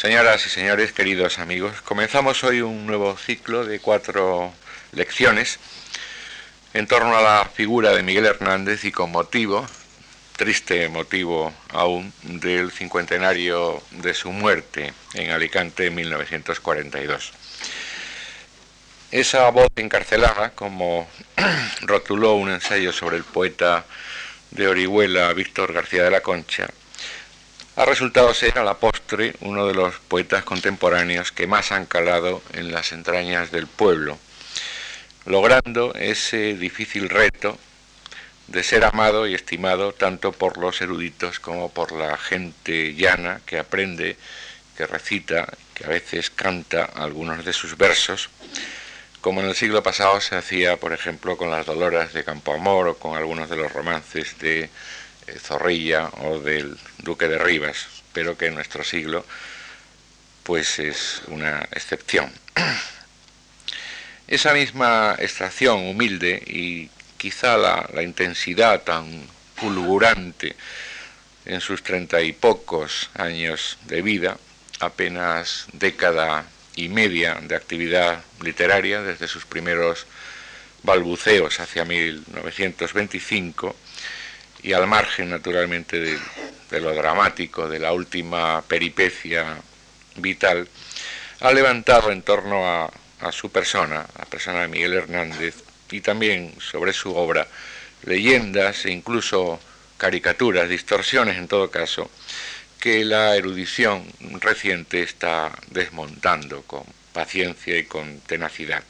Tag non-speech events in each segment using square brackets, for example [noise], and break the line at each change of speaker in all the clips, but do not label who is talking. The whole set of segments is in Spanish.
Señoras y señores, queridos amigos, comenzamos hoy un nuevo ciclo de cuatro lecciones en torno a la figura de Miguel Hernández y con motivo, triste motivo aún, del cincuentenario de su muerte en Alicante en 1942. Esa voz encarcelada, como [clears throat] rotuló un ensayo sobre el poeta de Orihuela, Víctor García de la Concha, ha resultado ser a la postre uno de los poetas contemporáneos que más han calado en las entrañas del pueblo, logrando ese difícil reto de ser amado y estimado tanto por los eruditos como por la gente llana que aprende, que recita, que a veces canta algunos de sus versos, como en el siglo pasado se hacía, por ejemplo, con las Doloras de Campoamor o con algunos de los romances de Zorrilla o del Duque de Rivas, pero que en nuestro siglo pues es una excepción. [clears throat] Esa misma extracción humilde y quizá la, la intensidad tan fulgurante en sus treinta y pocos años de vida, apenas década y media de actividad literaria desde sus primeros balbuceos hacia 1925, y al margen naturalmente de, lo dramático de la última peripecia vital, ha levantado en torno a, a su persona, la persona de Miguel Hernández, y también sobre su obra, leyendas e incluso caricaturas, distorsiones en todo caso, que la erudición reciente está desmontando con paciencia y con tenacidad.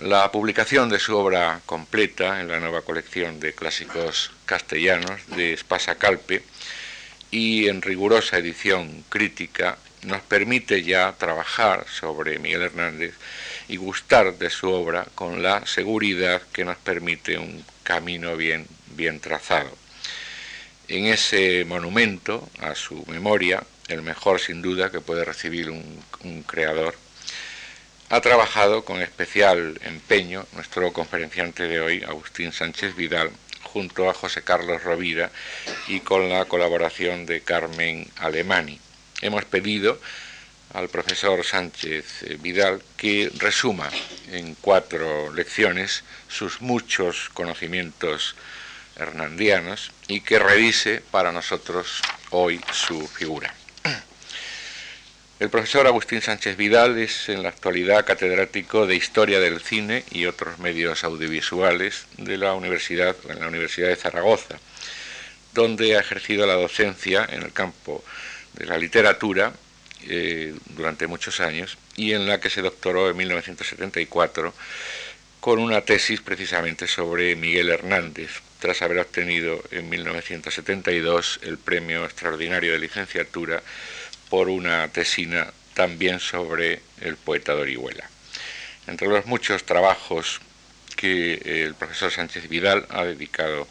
La publicación de su obra completa en la nueva colección de clásicos castellanos de Espasa Calpe y en rigurosa edición crítica nos permite ya trabajar sobre Miguel Hernández y gustar de su obra con la seguridad que nos permite un camino bien, bien trazado. En ese monumento a su memoria, el mejor sin duda que puede recibir un, un creador, ha trabajado con especial empeño nuestro conferenciante de hoy, Agustín Sánchez Vidal, junto a José Carlos Rovira y con la colaboración de Carmen Alemani. Hemos pedido al profesor Sánchez Vidal que resuma en cuatro lecciones sus muchos conocimientos hernandianos y que revise para nosotros hoy su figura. El profesor Agustín Sánchez Vidal es en la actualidad catedrático de Historia del Cine y otros medios audiovisuales de la Universidad, en la Universidad de Zaragoza, donde ha ejercido la docencia en el campo de la literatura eh, durante muchos años y en la que se doctoró en 1974 con una tesis precisamente sobre Miguel Hernández, tras haber obtenido en 1972 el premio extraordinario de licenciatura por una tesina también sobre el poeta de Orihuela. Entre los muchos trabajos que el profesor Sánchez Vidal ha dedicado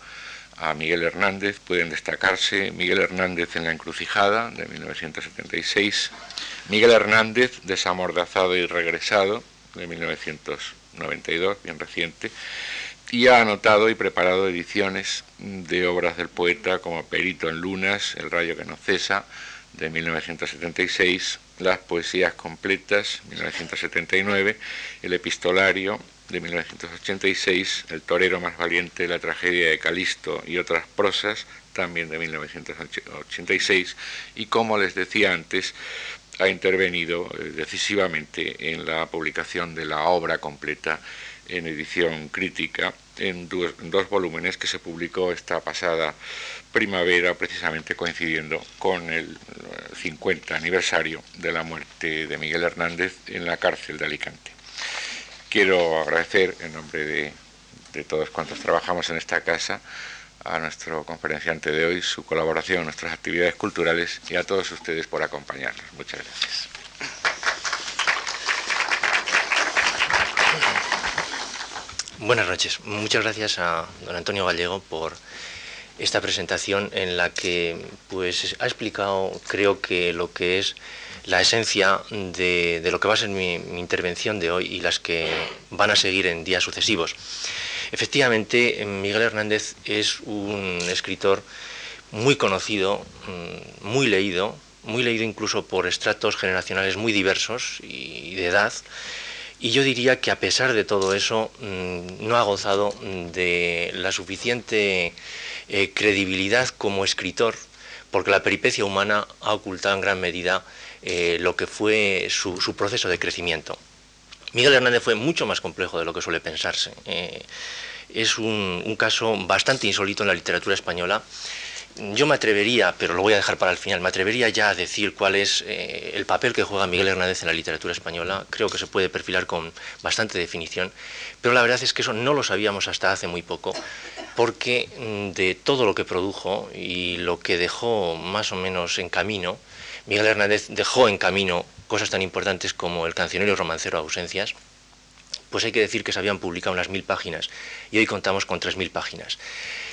a Miguel Hernández pueden destacarse Miguel Hernández en la encrucijada de 1976, Miguel Hernández desamordazado y regresado de 1992, bien reciente, y ha anotado y preparado ediciones de obras del poeta como Perito en Lunas, El rayo que no cesa, de 1976, Las Poesías Completas, 1979, El Epistolario, de 1986, El Torero Más Valiente, La Tragedia de Calisto y otras prosas, también de 1986, y como les decía antes, ha intervenido eh, decisivamente en la publicación de la obra completa en edición crítica en dos, volúmenes que se publicó esta pasada primavera, precisamente coincidiendo con el 50 aniversario de la muerte de Miguel Hernández en la cárcel de Alicante. Quiero agradecer en nombre de, de todos cuantos trabajamos en esta casa a nuestro conferenciante de hoy su colaboración nuestras actividades culturales y a todos ustedes por acompañarnos. Muchas gracias.
Buenas noches. Muchas gracias a don Antonio Gallego por esta presentación en la que pues ha explicado creo que lo que es la esencia de, lo que va a ser mi, intervención de hoy y las que van a seguir en días sucesivos. Efectivamente, Miguel Hernández es un escritor muy conocido, mm, muy leído, muy leído incluso por estratos generacionales muy diversos y de edad. Y yo diría que a pesar de todo eso, mm, no ha gozado de la suficiente eh, credibilidad como escritor, porque la peripecia humana ha ocultado en gran medida eh, lo que fue su, proceso de crecimiento. Miguel Hernández fue mucho más complejo de lo que suele pensarse. Eh, es un, caso bastante insólito en la literatura española yo me atrevería, pero lo voy a dejar para el final, me atrevería ya a decir cuál es eh, el papel que juega Miguel Hernández en la literatura española. Creo que se puede perfilar con bastante definición, pero la verdad es que eso no lo sabíamos hasta hace muy poco, porque mm, de todo lo que produjo y lo que dejó más o menos en camino, Miguel Hernández dejó en camino cosas tan importantes como el cancionero romancero Ausencias, pues hay que decir que se habían publicado unas mil páginas y hoy contamos con tres mil páginas.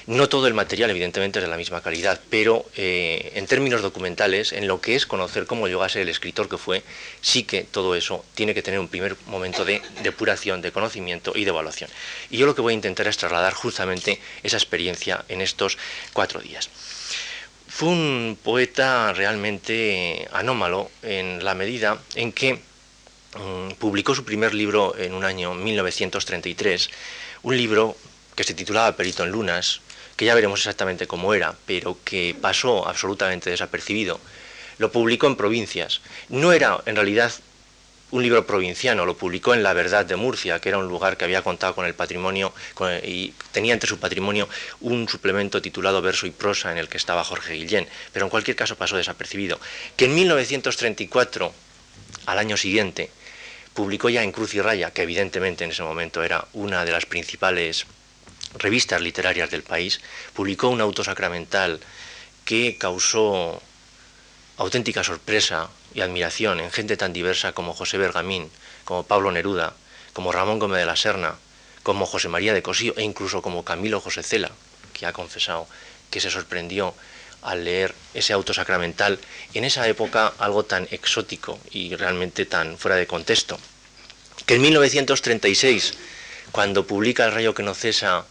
No todo el material, evidentemente, es de la misma calidad, pero eh, en términos documentales, en lo que es conocer cómo llegó a ser el escritor que fue, sí que todo eso tiene que tener un primer momento de depuración, de conocimiento y de evaluación. Y yo lo que voy a intentar es trasladar justamente esa experiencia en estos cuatro días. Fue un poeta realmente anómalo en la medida en que mm, publicó su primer libro en un año 1933, un libro que se titulaba Perito en Lunas, que ya veremos exactamente cómo era, pero que pasó absolutamente desapercibido. Lo publicó en provincias. No era en realidad un libro provinciano, lo publicó en La Verdad de Murcia, que era un lugar que había contado con el patrimonio y tenía entre su patrimonio un suplemento titulado Verso y Prosa en el que estaba Jorge Guillén, pero en cualquier caso pasó desapercibido. Que en 1934, al año siguiente, publicó ya en Cruz y Raya, que evidentemente en ese momento era una de las principales revistas literarias del país, publicó un auto sacramental que causó auténtica sorpresa y admiración en gente tan diversa como José Bergamín, como Pablo Neruda, como Ramón Gómez de la Serna, como José María de Cosío e incluso como Camilo José Cela, que ha confesado que se sorprendió al leer ese auto sacramental, en esa época algo tan exótico y realmente tan fuera de contexto. Que en 1936, cuando publica El rayo que no cesa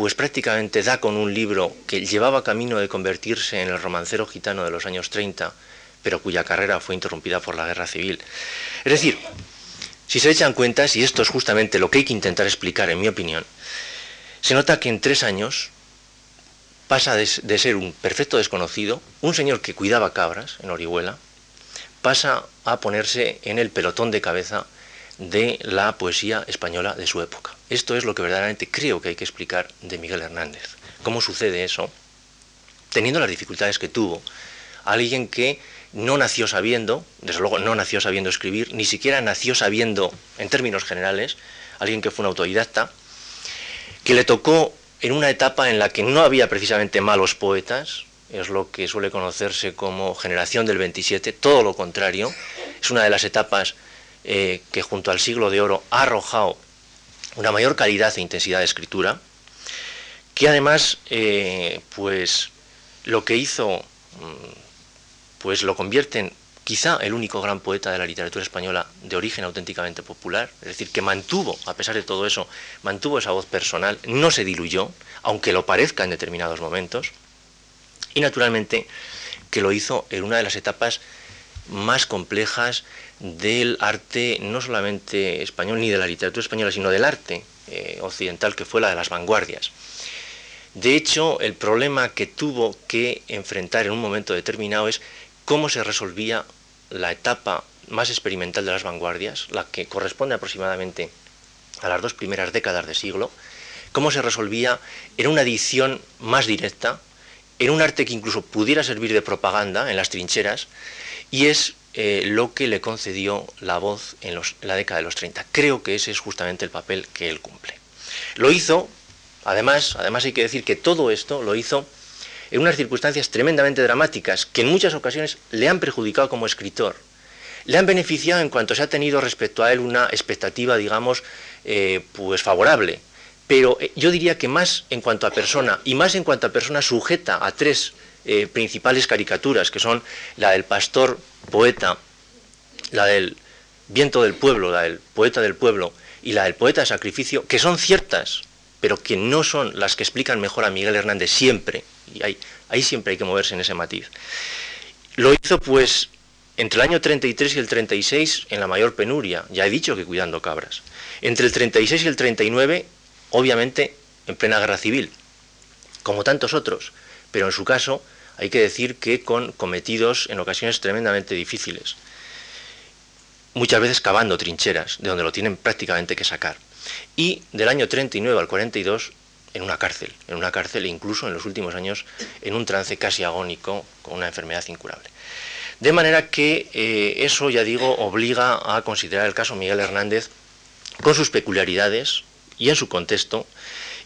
pues prácticamente da con un libro que llevaba camino de convertirse en el romancero gitano de los años 30, pero cuya carrera fue interrumpida por la guerra civil. Es decir, si se echan cuentas, y esto es justamente lo que hay que intentar explicar, en mi opinión, se nota que en tres años pasa de, de ser un perfecto desconocido, un señor que cuidaba cabras en Orihuela, pasa a ponerse en el pelotón de cabeza de la poesía española de su época. Esto es lo que verdaderamente creo que hay que explicar de Miguel Hernández. ¿Cómo sucede eso? Teniendo las dificultades que tuvo, alguien que no nació sabiendo, desde luego no nació sabiendo escribir, ni siquiera nació sabiendo, en términos generales, alguien que fue un autodidacta, que le tocó en una etapa en la que no había precisamente malos poetas, es lo que suele conocerse como generación del 27, todo lo contrario, es una de las etapas eh, que junto al siglo de oro ha arrojado una mayor calidad e intensidad de escritura, que además, eh, pues lo que hizo, mm, pues lo convierte en quizá el único gran poeta de la literatura española de origen auténticamente popular, es decir, que mantuvo, a pesar de todo eso, mantuvo esa voz personal, no se diluyó, aunque lo parezca en determinados momentos, y naturalmente que lo hizo en una de las etapas más complejas del arte, no solamente español ni de la literatura española, sino del arte eh, occidental, que fue la de las vanguardias. De hecho, el problema que tuvo que enfrentar en un momento determinado es cómo se resolvía la etapa más experimental de las vanguardias, la que corresponde aproximadamente a las dos primeras décadas de siglo, cómo se resolvía en una edición más directa, en un arte que incluso pudiera servir de propaganda en las trincheras, y es eh, lo que le concedió la voz en, la década de los 30. Creo que ese es justamente el papel que él cumple. Lo hizo, además, además hay que decir que todo esto lo hizo en unas circunstancias tremendamente dramáticas que en muchas ocasiones le han perjudicado como escritor. Le han beneficiado en cuanto se ha tenido respecto a él una expectativa, digamos, eh, pues favorable. Pero eh, yo diría que más en cuanto a persona, y más en cuanto a persona sujeta a tres eh, principales caricaturas, que son la del pastor poeta, la del viento del pueblo, la del poeta del pueblo y la del poeta de sacrificio, que son ciertas, pero que no son las que explican mejor a Miguel Hernández siempre, y ahí, ahí siempre hay que moverse en ese matiz. Lo hizo pues entre el año 33 y el 36 en la mayor penuria, ya he dicho que cuidando cabras. Entre el 36 y el 39, obviamente, en plena guerra civil, como tantos otros, pero en su caso hay que decir que con cometidos en ocasiones tremendamente difíciles, muchas veces cavando trincheras, de donde lo tienen prácticamente que sacar. Y del año 39 al 42 en una cárcel, en una cárcel e incluso en los últimos años en un trance casi agónico con una enfermedad incurable. De manera que eh, eso, ya digo, obliga a considerar el caso Miguel Hernández con sus peculiaridades y en su contexto,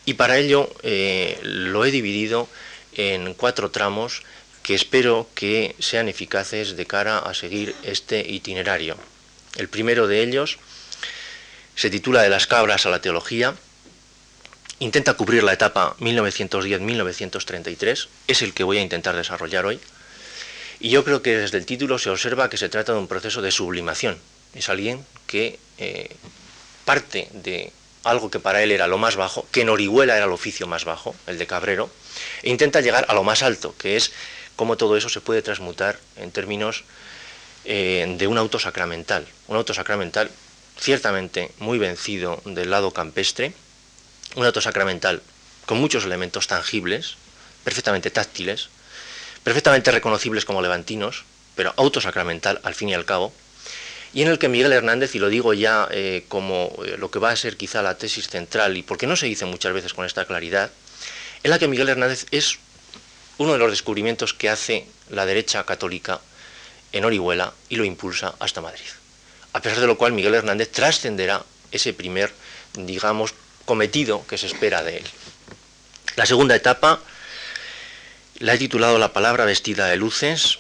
y para ello eh, lo he dividido en cuatro tramos que espero que sean eficaces de cara a seguir este itinerario. El primero de ellos se titula De las cabras a la teología, intenta cubrir la etapa 1910-1933, es el que voy a intentar desarrollar hoy. Y yo creo que desde el título se observa que se trata de un proceso de sublimación. Es alguien que eh, parte de algo que para él era lo más bajo, que en Orihuela era el oficio más bajo, el de cabrero, e intenta llegar a lo más alto, que es cómo todo eso se puede transmutar en términos eh, de un auto sacramental. Un auto sacramental ciertamente muy vencido del lado campestre, un auto sacramental con muchos elementos tangibles, perfectamente táctiles, perfectamente reconocibles como levantinos, pero autosacramental al fin y al cabo, y en el que Miguel Hernández, y lo digo ya eh, como eh, lo que va a ser quizá la tesis central, y porque no se dice muchas veces con esta claridad, en la que Miguel Hernández es uno de los descubrimientos que hace la derecha católica en Orihuela y lo impulsa hasta Madrid. A pesar de lo cual Miguel Hernández trascenderá ese primer, digamos, cometido que se espera de él. La segunda etapa la he titulado La palabra vestida de luces.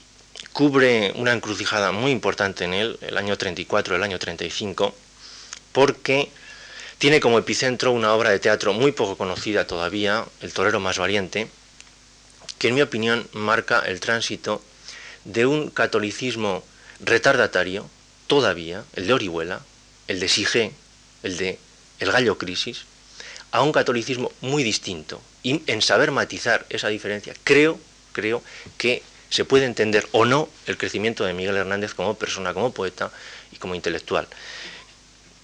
Cubre una encrucijada muy importante en él, el año 34, el año 35, porque tiene como epicentro una obra de teatro muy poco conocida todavía, El torero más valiente, que en mi opinión marca el tránsito de un catolicismo retardatario, todavía, el de Orihuela, el de Sige, el de El Gallo Crisis, a un catolicismo muy distinto, y en saber matizar esa diferencia, creo, creo que se puede entender o no el crecimiento de Miguel Hernández como persona, como poeta y como intelectual.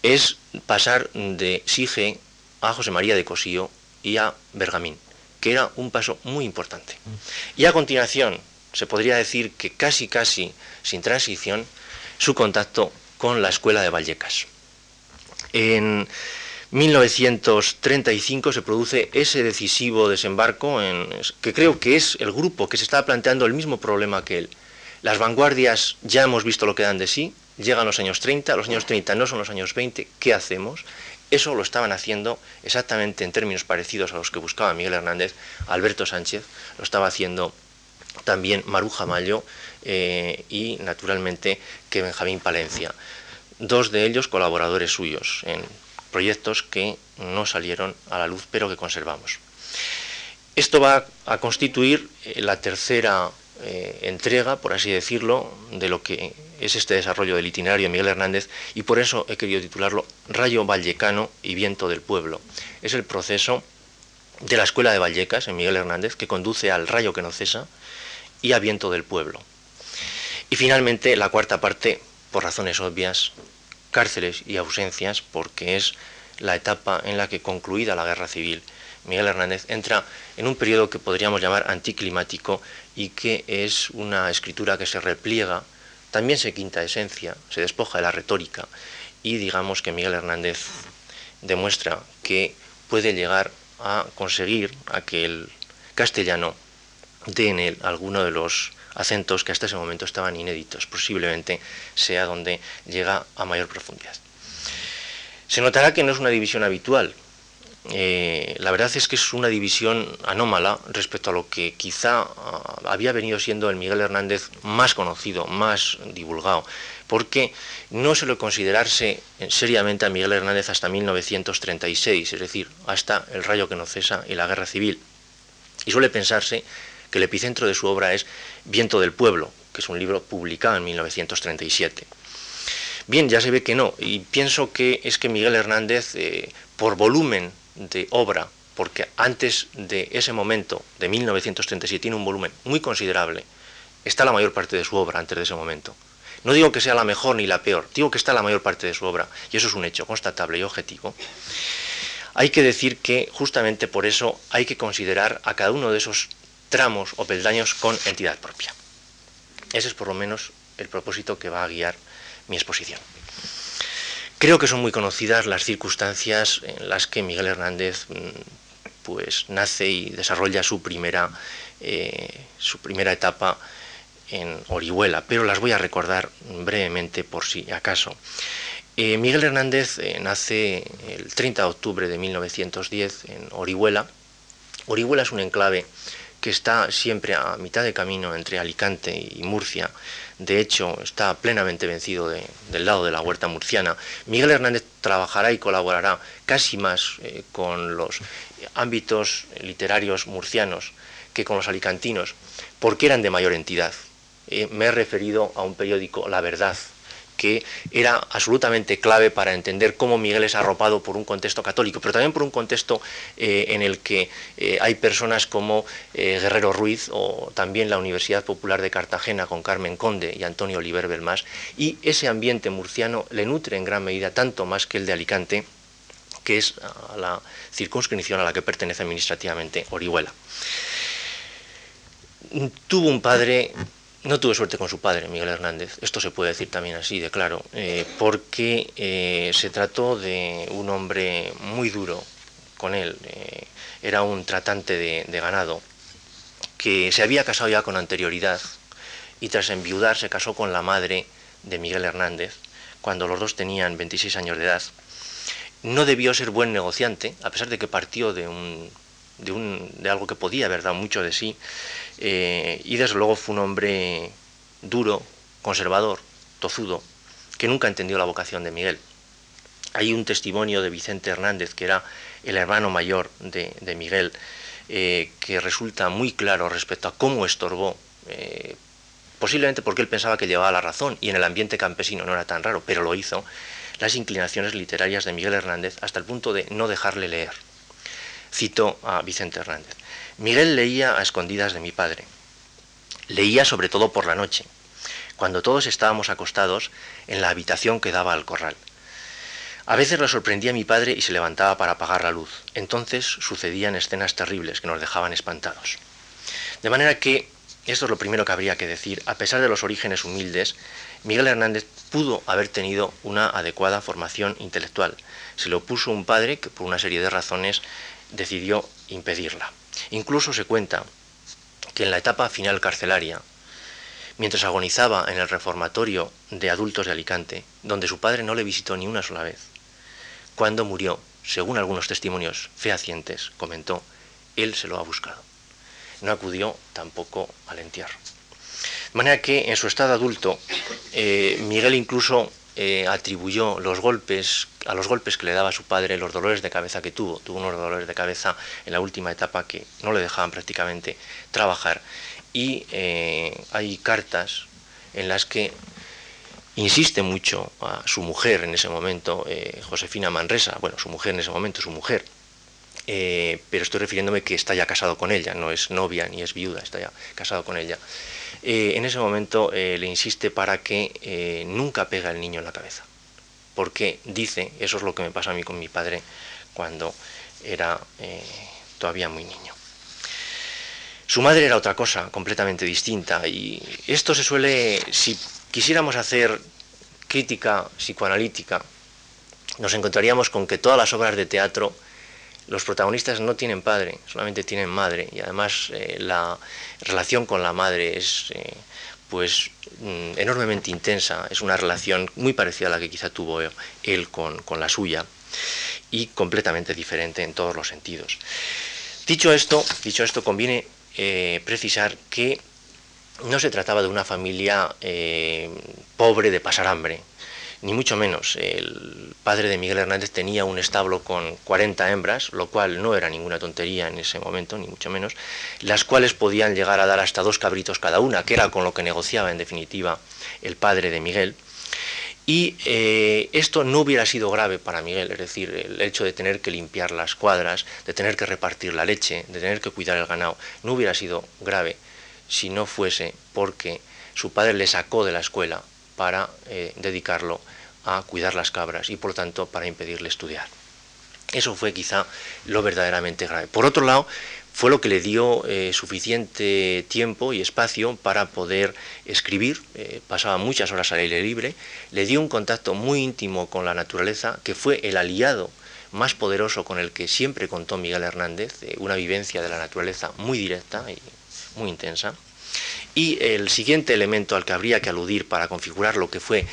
Es pasar de Sige a José María de Cosío y a Bergamín, que era un paso muy importante. Y a continuación, se podría decir que casi, casi sin transición, su contacto con la escuela de Vallecas. En 1935 se produce ese decisivo desembarco, en, que creo que es el grupo que se está planteando el mismo problema que él. Las vanguardias ya hemos visto lo que dan de sí, llegan los años 30, los años 30 no son los años 20, ¿qué hacemos? Eso lo estaban haciendo exactamente en términos parecidos a los que buscaba Miguel Hernández, Alberto Sánchez, lo estaba haciendo también Maruja Mayo eh, y naturalmente que Benjamín Palencia, dos de ellos colaboradores suyos en proyectos que no salieron a la luz, pero que conservamos. Esto va a constituir eh, la tercera eh, entrega, por así decirlo, de lo que es este desarrollo del itinerario de Miguel Hernández y por eso he querido titularlo Rayo Vallecano y Viento del Pueblo. Es el proceso de la Escuela de Vallecas en Miguel Hernández que conduce al rayo que no cesa y a Viento del Pueblo. Y finalmente la cuarta parte, por razones obvias, cárceles y ausencias, porque es la etapa en la que, concluida la guerra civil, Miguel Hernández entra en un periodo que podríamos llamar anticlimático y que es una escritura que se repliega, también se quinta esencia, se despoja de la retórica y digamos que Miguel Hernández demuestra que puede llegar a conseguir a que el castellano dé en él alguno de los acentos que hasta ese momento estaban inéditos, posiblemente sea donde llega a mayor profundidad. Se notará que no es una división habitual. Eh, la verdad es que es una división anómala respecto a lo que quizá ah, había venido siendo el Miguel Hernández más conocido, más divulgado, porque no suele considerarse seriamente a Miguel Hernández hasta 1936, es decir, hasta el rayo que no cesa y la guerra civil. Y suele pensarse que el epicentro de su obra es Viento del Pueblo, que es un libro publicado en 1937. Bien, ya se ve que no, y pienso que es que Miguel Hernández, eh, por volumen de obra, porque antes de ese momento, de 1937, tiene un volumen muy considerable está la mayor parte de su obra antes de ese momento. No digo que sea la mejor ni la peor, digo que está la mayor parte de su obra, y eso es un hecho constatable y objetivo. Hay que decir que justamente por eso hay que considerar a cada uno de esos tramos o peldaños con entidad propia. Ese es por lo menos el propósito que va a guiar mi exposición. Creo que son muy conocidas las circunstancias en las que Miguel Hernández mm, pues, nace y desarrolla su primera, eh, su primera etapa en Orihuela, pero las voy a recordar brevemente por si acaso. Eh, Miguel Hernández eh, nace el 30 de octubre de 1910 en Orihuela. Orihuela es un enclave que está siempre a mitad de camino entre Alicante y Murcia. De hecho, está plenamente vencido del lado de la huerta murciana. Miguel Hernández trabajará y colaborará casi más eh, con los ámbitos literarios murcianos que con los alicantinos, porque eran de mayor entidad. Eh, me he referido a un periódico, La Verdad, que era absolutamente clave para entender cómo Miguel es arropado por un contexto católico, pero también por un contexto eh, en el que eh, hay personas como Guerrero Ruiz o también la Universidad Popular de Cartagena con Carmen Conde y Antonio Oliver Belmás, y ese ambiente murciano le nutre en gran medida tanto más que el de Alicante, que es la circunscripción a la que pertenece administrativamente Orihuela. Tuvo un padre no tuve suerte con su padre, Miguel Hernández, esto se puede decir también así de claro, eh, porque eh, se trató de un hombre muy duro con él, eh, era un tratante de, ganado, que se había casado ya con anterioridad y tras enviudar se casó con la madre de Miguel Hernández, cuando los dos tenían 26 años de edad. No debió ser buen negociante, a pesar de que partió de, un, de, algo que podía haber dado mucho de sí, eh, y desde luego fue un hombre duro, conservador, tozudo, que nunca entendió la vocación de Miguel. Hay un testimonio de Vicente Hernández, que era el hermano mayor de, Miguel, eh, que resulta muy claro respecto a cómo estorbó, eh, posiblemente porque él pensaba que llevaba la razón y en el ambiente campesino no era tan raro, pero lo hizo, las inclinaciones literarias de Miguel Hernández hasta el punto de no dejarle leer. Cito a Vicente Hernández. Miguel leía a escondidas de mi padre. Leía sobre todo por la noche, cuando todos estábamos acostados en la habitación que daba al corral. A veces lo sorprendía mi padre y se levantaba para apagar la luz. Entonces sucedían escenas terribles que nos dejaban espantados. De manera que, esto es lo primero que habría que decir, a pesar de los orígenes humildes, Miguel Hernández pudo haber tenido una adecuada formación intelectual. Se lo puso un padre que por una serie de razones decidió impedirla. Incluso se cuenta que en la etapa final carcelaria, mientras agonizaba en el reformatorio de adultos de Alicante, donde su padre no le visitó ni una sola vez, cuando murió, según algunos testimonios fehacientes, comentó, él se lo ha buscado. No acudió tampoco al entierro. De manera que en su estado adulto, eh, Miguel incluso eh, atribuyó los golpes, a los golpes que le daba su padre, los dolores de cabeza que tuvo. Tuvo unos dolores de cabeza en la última etapa que no le dejaban prácticamente trabajar. Y eh, hay cartas en las que insiste mucho a su mujer en ese momento, eh, Josefina Manresa, bueno, su mujer en ese momento, su mujer, pero estoy refiriéndome que está ya casado con ella, no es novia ni es viuda, está ya casado con ella. Eh, en ese momento eh, le insiste para que eh, nunca pega al niño en la cabeza, porque dice, eso es lo que me pasa a mí con mi padre cuando era todavía muy niño. Su madre era otra cosa, completamente distinta, y esto se suele, si quisiéramos hacer crítica psicoanalítica, nos encontraríamos con que todas las obras de teatro los protagonistas no tienen padre, solamente tienen madre. Y además eh, la relación con la madre es eh, pues mm, enormemente intensa, es una relación muy parecida a la que quizá tuvo él con, la suya y completamente diferente en todos los sentidos. Dicho esto, dicho esto conviene eh, precisar que no se trataba de una familia pobre de pasar hambre, ni mucho menos. El padre de Miguel Hernández tenía un establo con 40 hembras, lo cual no era ninguna tontería en ese momento, ni mucho menos, las cuales podían llegar a dar hasta dos cabritos cada una, que era con lo que negociaba en definitiva el padre de Miguel. Y eh, esto no hubiera sido grave para Miguel, es decir, el hecho de tener que limpiar las cuadras, de tener que repartir la leche, de tener que cuidar el ganado, no hubiera sido grave si no fuese porque su padre le sacó de la escuela para eh, dedicarlo a cuidar las cabras y por lo tanto para impedirle estudiar. Eso fue quizá lo verdaderamente grave. Por otro lado, fue lo que le dio eh, suficiente tiempo y espacio para poder escribir, eh, pasaba muchas horas al aire libre, le dio un contacto muy íntimo con la naturaleza, que fue el aliado más poderoso con el que siempre contó Miguel Hernández, una vivencia de la naturaleza muy directa y muy intensa. Y el siguiente elemento al que habría que aludir para configurar lo que fue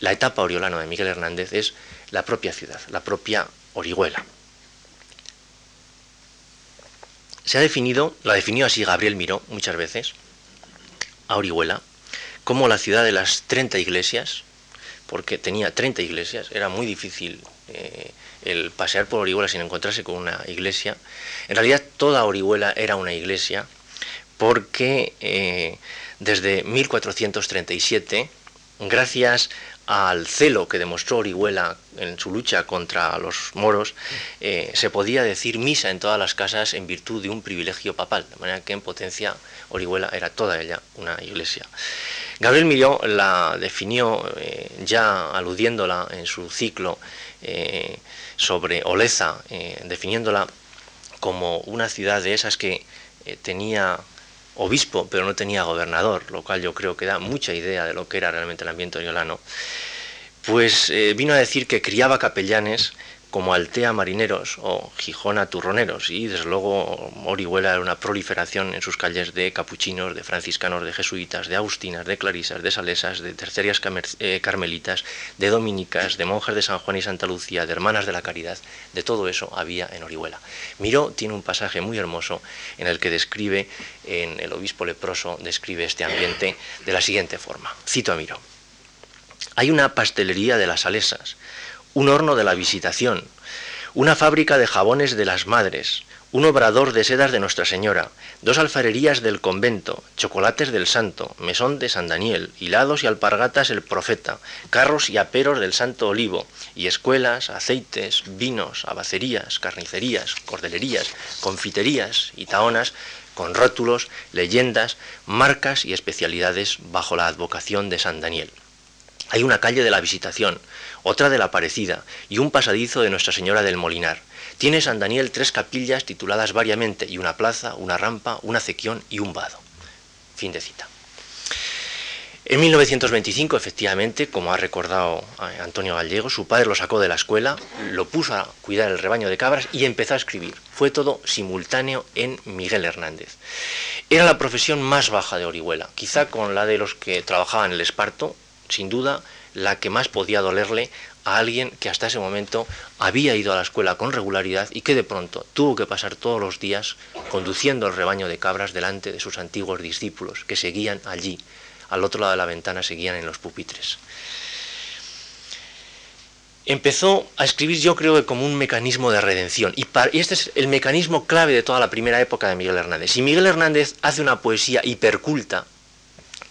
la etapa oriolana de Miguel Hernández es la propia ciudad, la propia Orihuela. Se ha definido, la definió así Gabriel Miró muchas veces, a Orihuela, como la ciudad de las 30 iglesias, porque tenía 30 iglesias, era muy difícil eh, el pasear por Orihuela sin encontrarse con una iglesia. En realidad toda Orihuela era una iglesia, porque eh, desde 1437, gracias al celo que demostró Orihuela en su lucha contra los moros, eh, se podía decir misa en todas las casas en virtud de un privilegio papal, de manera que en potencia Orihuela era toda ella una iglesia. Gabriel Milló la definió eh, ya aludiéndola en su ciclo eh, sobre Oleza, definiéndola como una ciudad de esas que tenía obispo, pero no tenía gobernador, lo cual yo creo que da mucha idea de lo que era realmente el ambiente oriolano, pues eh, vino a decir que criaba capellanes como Altea marineros o Gijona turroneros y desde luego Orihuela era una proliferación en sus calles de capuchinos, de franciscanos, de jesuitas, de agustinas, de clarisas, de salesas, de tercerias eh, carmelitas, de dominicas, de monjas de San Juan y Santa Lucía, de hermanas de la caridad, de todo eso había en Orihuela. Miró tiene un pasaje muy hermoso en el que describe, en el obispo leproso, describe este ambiente de la siguiente forma. Cito a Miró. Hay una pastelería de las salesas, un horno de la visitación, una fábrica de jabones de las madres, un obrador de sedas de Nuestra Señora, dos alfarerías del convento, chocolates del santo, mesón de San Daniel, hilados y alpargatas el profeta, carros y aperos del Santo Olivo, y escuelas, aceites, vinos, abacerías, carnicerías, cordelerías, confiterías y taonas, con rótulos, leyendas, marcas y especialidades bajo la advocación de San Daniel. Hay una calle de la Visitación, otra de la Aparecida y un pasadizo de Nuestra Señora del Molinar. Tiene San Daniel tres capillas tituladas variamente y una plaza, una rampa, una acequión y un vado. Fin de cita. En 1925, efectivamente, como ha recordado eh, Antonio Gallego, su padre lo sacó de la escuela, lo puso a cuidar el rebaño de cabras y empezó a escribir. Fue todo simultáneo en Miguel Hernández. Era la profesión más baja de Orihuela, quizá con la de los que trabajaban en el esparto, sin duda la que más podía dolerle a alguien que hasta ese momento había ido a la escuela con regularidad y que de pronto tuvo que pasar todos los días conduciendo el rebaño de cabras delante de sus antiguos discípulos que seguían allí, al otro lado de la ventana seguían en los pupitres. Empezó a escribir yo creo que como un mecanismo de redención y, y este es el mecanismo clave de toda la primera época de Miguel Hernández. Si Miguel Hernández hace una poesía hiperculta,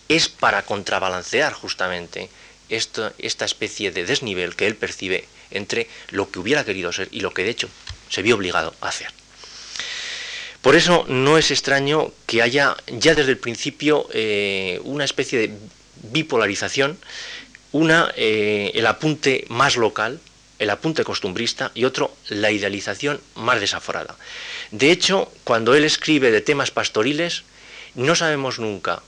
es para contrabalancear justamente esta, especie de desnivel que él percibe entre lo que hubiera querido ser y lo que de hecho se vio obligado a hacer. Por eso no es extraño que haya ya desde el principio eh, una especie de bipolarización, una eh, el apunte más local, el apunte costumbrista y otro la idealización más desaforada. De hecho, cuando él escribe de temas pastoriles, no sabemos nunca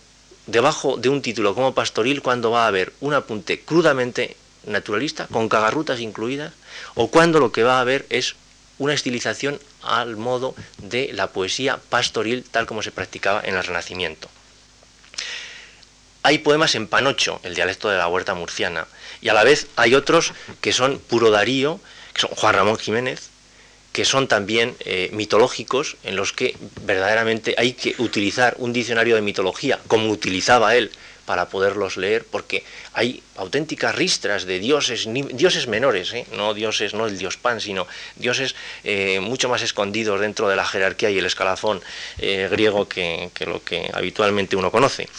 debajo de un título como pastoril cuando va a haber un apunte crudamente naturalista, con cagarrutas incluidas, o cuando lo que va a haber es una estilización al modo de la poesía pastoril tal como se practicaba en el Renacimiento. Hay poemas en panocho, el dialecto de la huerta murciana, y a la vez hay otros que son puro Darío, que son Juan Ramón Jiménez, que son también eh, mitológicos, en los que verdaderamente hay que utilizar un diccionario de mitología, como utilizaba él, para poderlos leer, porque hay auténticas ristras de dioses, dioses menores, ¿eh? no dioses, no el dios Pan, sino dioses eh, mucho más escondidos dentro de la jerarquía y el escalafón griego que, que, lo que habitualmente uno conoce.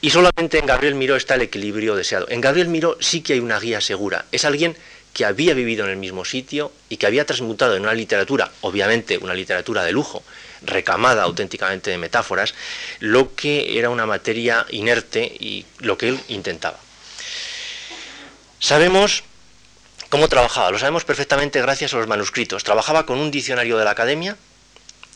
Y solamente en Gabriel Miró está el equilibrio deseado. En Gabriel Miró sí que hay una guía segura. Es alguien que había vivido en el mismo sitio y que había transmutado en una literatura, obviamente una literatura de lujo, recamada auténticamente de metáforas, lo que era una materia inerte y lo que él intentaba. Sabemos cómo trabajaba, lo sabemos perfectamente gracias a los manuscritos. Trabajaba con un diccionario de la academia,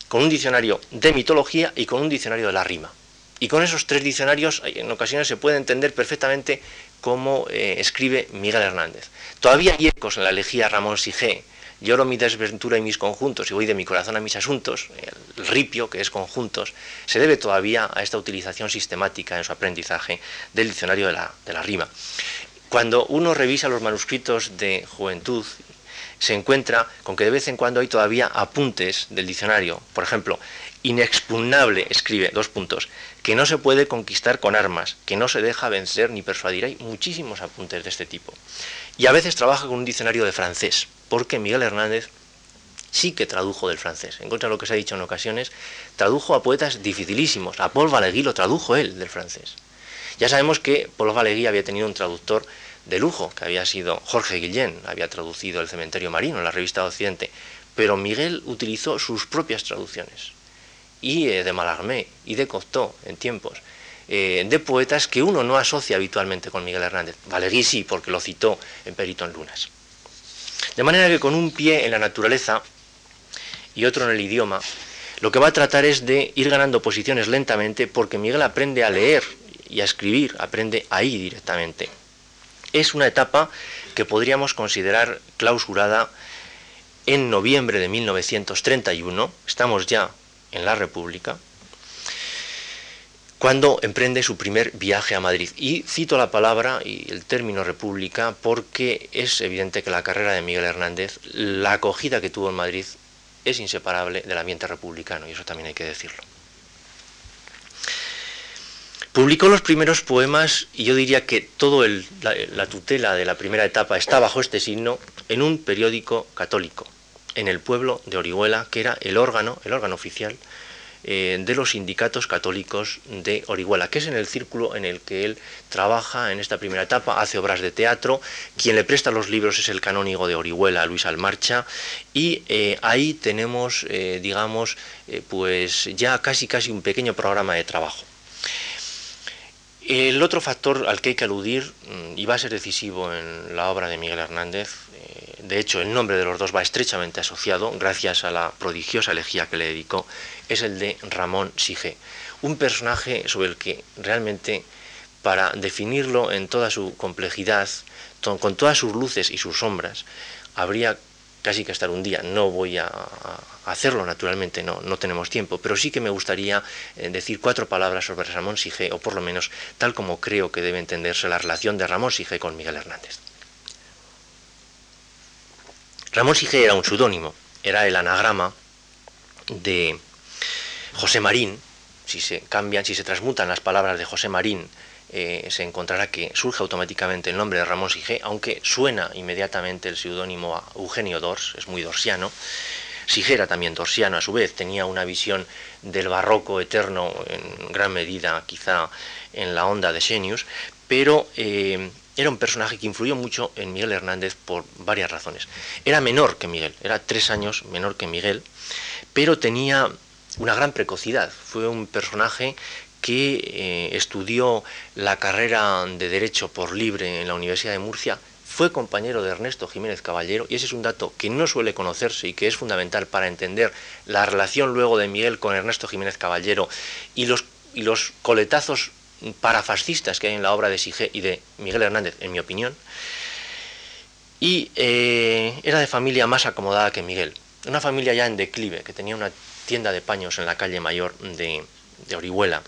con un diccionario de mitología y con un diccionario de la rima. Y con esos tres diccionarios en ocasiones se puede entender perfectamente cómo eh, escribe Miguel Hernández. Todavía hay ecos en la elegía Ramón Sigé, lloro mi desventura y mis conjuntos y voy de mi corazón a mis asuntos, el ripio, que es conjuntos, se debe todavía a esta utilización sistemática en su aprendizaje del diccionario de la, de la rima. Cuando uno revisa los manuscritos de juventud, se encuentra con que de vez en cuando hay todavía apuntes del diccionario. Por ejemplo, inexpugnable, escribe, dos puntos, que no se puede conquistar con armas, que no se deja vencer ni persuadir. Hay muchísimos apuntes de este tipo. Y a veces trabaja con un diccionario de francés, porque Miguel Hernández sí que tradujo del francés. En contra de lo que se ha dicho en ocasiones, tradujo a poetas dificilísimos. A Paul Valéry lo tradujo él del francés. Ya sabemos que Paul Valéry había tenido un traductor de lujo, que había sido Jorge Guillén, había traducido El cementerio marino la revista Occidente, pero Miguel utilizó sus propias traducciones y de Mallarmé y de Cocteau en tiempos, eh, de poetas que uno no asocia habitualmente con Miguel Hernández. Valéry sí, porque lo citó en Perito en Lunas. De manera que con un pie en la naturaleza y otro en el idioma, lo que va a tratar es de ir ganando posiciones lentamente porque Miguel aprende a leer y a escribir, aprende ahí directamente. Es una etapa que podríamos considerar clausurada en noviembre de 1931, estamos ya en la República, cuando emprende su primer viaje a Madrid. Y cito la palabra y el término república porque es evidente que la carrera de Miguel Hernández, la acogida que tuvo en Madrid, es inseparable del ambiente republicano, y eso también hay que decirlo. Publicó los primeros poemas y yo diría que toda la, la tutela de la primera etapa está bajo este signo en un periódico católico, en el pueblo de Orihuela, que era el órgano, el órgano oficial eh, de los sindicatos católicos de Orihuela, que es en el círculo en el que él trabaja en esta primera etapa, hace obras de teatro, quien le presta los libros es el canónigo de Orihuela, Luis Almarcha, y eh, ahí tenemos, eh, digamos, pues ya casi casi un pequeño programa de trabajo. El otro factor al que hay que aludir, mm, y va a ser decisivo en la obra de Miguel Hernández, de hecho el nombre de los dos va estrechamente asociado, gracias a la prodigiosa elegía que le dedicó, es el de Ramón Sige, un personaje sobre el que realmente, para definirlo en toda su complejidad, con todas sus luces y sus sombras, habría casi que estar un día. No voy a, hacerlo, naturalmente, no, tenemos tiempo, pero sí que me gustaría eh, decir cuatro palabras sobre Ramón Sige, o por lo menos tal como creo que debe entenderse la relación de Ramón Sige con Miguel Hernández. Ramón Sige era un pseudónimo, era el anagrama de José Marín, si se cambian, si se transmutan las palabras de José Marín, eh, se encontrará que surge automáticamente el nombre de Ramón Sige, aunque suena inmediatamente el seudónimo a Eugenio Dors, es muy dorsiano. Sige era también dorsiano a su vez, tenía una visión del barroco eterno en gran medida quizá en la onda de Xenius, pero eh, era un personaje que influyó mucho en Miguel Hernández por varias razones. Era menor que Miguel, era tres años menor que Miguel, pero tenía una gran precocidad. Fue un personaje que eh, estudió la carrera de Derecho por libre en la Universidad de Murcia, fue compañero de Ernesto Jiménez Caballero, y ese es un dato que no suele conocerse y que es fundamental para entender la relación luego de Miguel con Ernesto Jiménez Caballero y los, y los coletazos parafascistas que hay en la obra de Sige y de Miguel Hernández, en mi opinión. Y eh, era de familia más acomodada que Miguel, una familia ya en declive, que tenía una tienda de paños en la calle mayor de, Orihuela.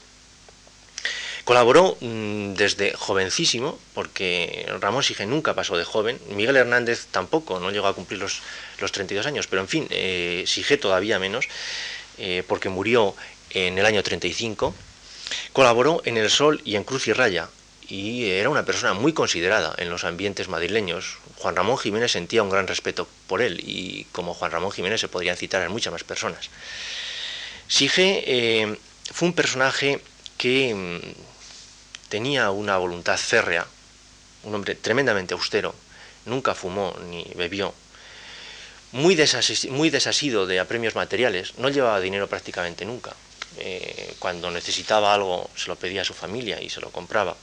Colaboró mm, desde jovencísimo, porque Ramón Sige nunca pasó de joven, Miguel Hernández tampoco, no llegó a cumplir los, los 32 años, pero en fin, eh, Sige todavía menos, eh, porque murió en el año 35. Colaboró en El Sol y en Cruz y Raya, y era una persona muy considerada en los ambientes madrileños. Juan Ramón Jiménez sentía un gran respeto por él y como Juan Ramón Jiménez se podrían citar a muchas más personas. Sige eh, fue un personaje que mm, tenía una voluntad férrea, un hombre tremendamente austero, nunca fumó ni bebió, muy, desasido de apremios materiales, no llevaba dinero prácticamente nunca. Eh, cuando necesitaba algo se lo pedía a su familia y se lo compraba.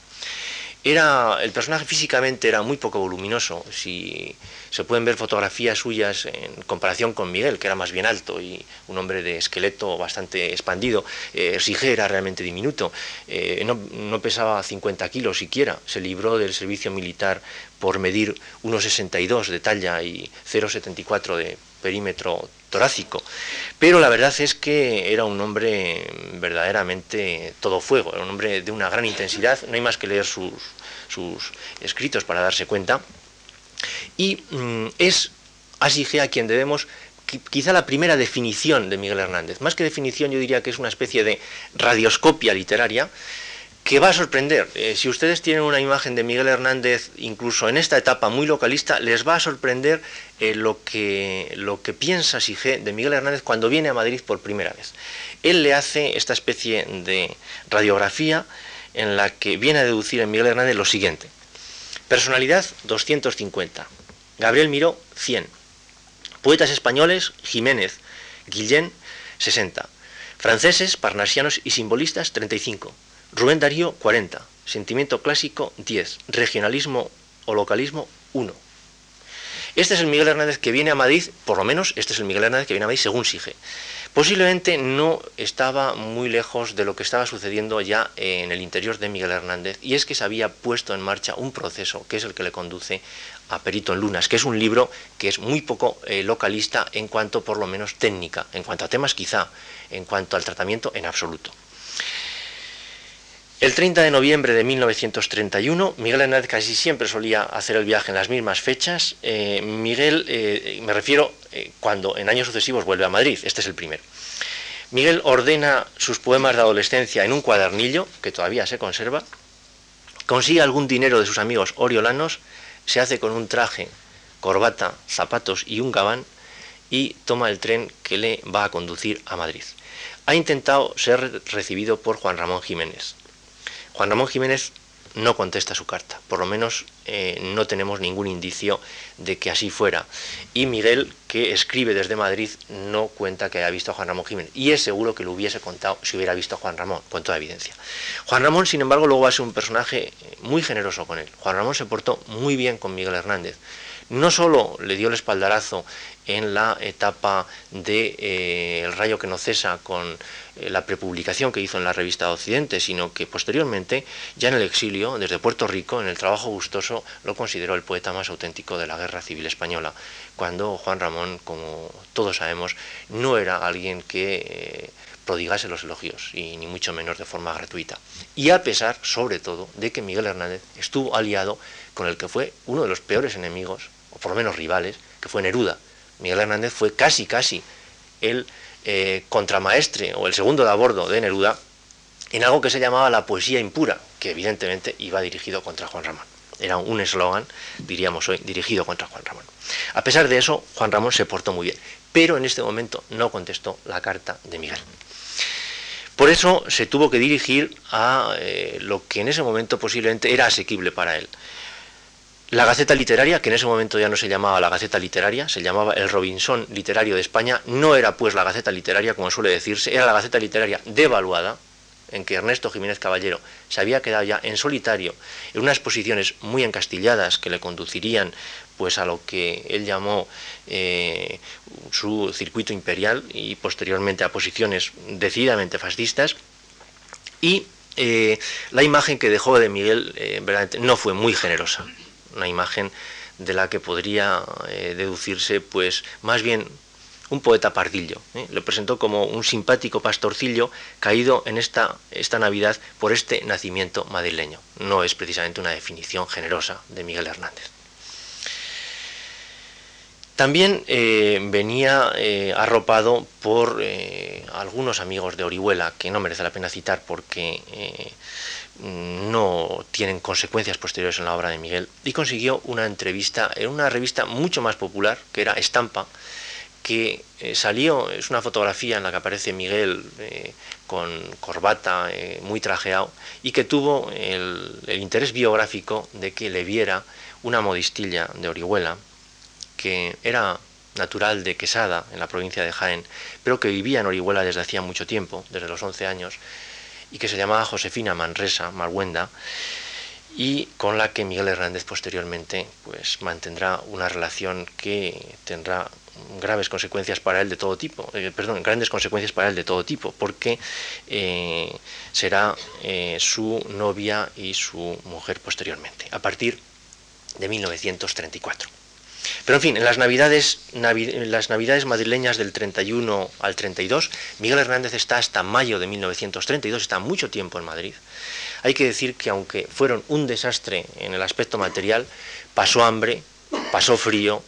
Era, el personaje físicamente era muy poco voluminoso. Si se pueden ver fotografías suyas en comparación con Miguel, que era más bien alto y un hombre de esqueleto bastante expandido, eh, era realmente diminuto. Eh, no, no, pesaba 50 kilos siquiera. Se libró del servicio militar por medir 1,62 de talla y 0,74 de perímetro torácico. Pero la verdad es que era un hombre verdaderamente todo fuego, era un hombre de una gran intensidad, no hay más que leer sus, escritos para darse cuenta. Y mm, es a Sige a quien debemos quizá la primera definición de Miguel Hernández. Más que definición, yo diría que es una especie de radioscopia literaria que va a sorprender. Eh, si ustedes tienen una imagen de Miguel Hernández, incluso en esta etapa muy localista, les va a sorprender eh, lo, que, lo que piensa Sige de Miguel Hernández cuando viene a Madrid por primera vez. Él le hace esta especie de radiografía en la que viene a deducir en Miguel Hernández lo siguiente. Personalidad 250. Gabriel Miró 100. Poetas españoles Jiménez, Guillén 60. Franceses, parnasianos y simbolistas 35. Rubén Darío, 40. Sentimiento clásico, 10. Regionalismo o localismo, 1. Este es el Miguel Hernández que viene a Madrid, por lo menos este es el Miguel Hernández que viene a Madrid según Sige. Posiblemente no estaba muy lejos de lo que estaba sucediendo ya en el interior de Miguel Hernández, y es que se había puesto en marcha un proceso que es el que le conduce a Perito en Lunas, que es un libro que es muy poco eh, localista en cuanto por lo menos técnica, en cuanto a temas quizá, en cuanto al tratamiento en absoluto. El 30 de noviembre de 1931, Miguel Hernández casi siempre solía hacer el viaje en las mismas fechas. Eh, Miguel, eh, me refiero eh, cuando en años sucesivos vuelve a Madrid, este es el primero. Miguel ordena sus poemas de adolescencia en un cuadernillo, que todavía se conserva, consigue algún dinero de sus amigos oriolanos, se hace con un traje, corbata, zapatos y un gabán y toma el tren que le va a conducir a Madrid. Ha intentado ser recibido por Juan Ramón Jiménez. Juan Ramón Jiménez no contesta su carta, por lo menos eh, no tenemos ningún indicio de que así fuera. Y Miguel, que escribe desde Madrid, no cuenta que haya visto a Juan Ramón Jiménez. Y es seguro que lo hubiese contado si hubiera visto a Juan Ramón, con toda evidencia. Juan Ramón, sin embargo, luego va a ser un personaje muy generoso con él. Juan Ramón se portó muy bien con Miguel Hernández. No solo le dio el espaldarazo en la etapa de eh, El rayo que no cesa con eh, la prepublicación que hizo en la revista Occidente, sino que posteriormente, ya en el exilio, desde Puerto Rico, en el trabajo gustoso, lo consideró el poeta más auténtico de la Guerra Civil Española, cuando Juan Ramón, como todos sabemos, no era alguien que eh, prodigase los elogios, y ni mucho menos de forma gratuita. Y a pesar, sobre todo, de que Miguel Hernández estuvo aliado con el que fue uno de los peores enemigos, o por lo menos rivales, que fue Neruda, Miguel Hernández fue casi, casi el eh, contramaestre o el segundo de a bordo de Neruda en algo que se llamaba la poesía impura, que evidentemente iba dirigido contra Juan Ramón. Era un eslogan, diríamos hoy, dirigido contra Juan Ramón. A pesar de eso, Juan Ramón se portó muy bien, pero en este momento no contestó la carta de Miguel. Por eso se tuvo que dirigir a eh, lo que en ese momento posiblemente era asequible para él. La Gaceta Literaria, que en ese momento ya no se llamaba la Gaceta Literaria, se llamaba el Robinson Literario de España, no era pues la Gaceta Literaria, como suele decirse, era la Gaceta Literaria devaluada, en que Ernesto Jiménez Caballero se había quedado ya en solitario en unas posiciones muy encastilladas que le conducirían pues a lo que él llamó eh, su circuito imperial y posteriormente a posiciones decididamente fascistas. Y eh, la imagen que dejó de Miguel eh, no fue muy generosa una imagen de la que podría eh, deducirse, pues, más bien un poeta pardillo. ¿eh? Lo presentó como un simpático pastorcillo caído en esta, esta Navidad por este nacimiento madrileño. No es precisamente una definición generosa de Miguel Hernández. También eh, venía arropado por algunos amigos de Orihuela, que no merece la pena citar porque no tienen consecuencias posteriores en la obra de Miguel, y consiguió una entrevista en una revista mucho más popular, que era Estampa, que eh, salió, es una fotografía en la que aparece Miguel eh, con corbata, eh, muy trajeado, y que tuvo el, interés biográfico de que le viera una modistilla de Orihuela que era natural de Quesada, en la provincia de Jaén, pero que vivía en Orihuela desde hacía mucho tiempo, desde los 11 años, y que se llamaba Josefina Manresa Marhuenda, y con la que Miguel Hernández posteriormente pues, mantendrá una relación que tendrá graves consecuencias para él de todo tipo, eh, perdón, grandes consecuencias para él de todo tipo, porque eh, será eh, su novia y su mujer posteriormente, a partir de 1934. Pero en fin, en las navidades, navidades madrileñas del 31 al 32, Miguel Hernández está hasta mayo de 1932, está mucho tiempo en Madrid. Hay que decir que aunque fueron un desastre en el aspecto material, pasó hambre, pasó frío,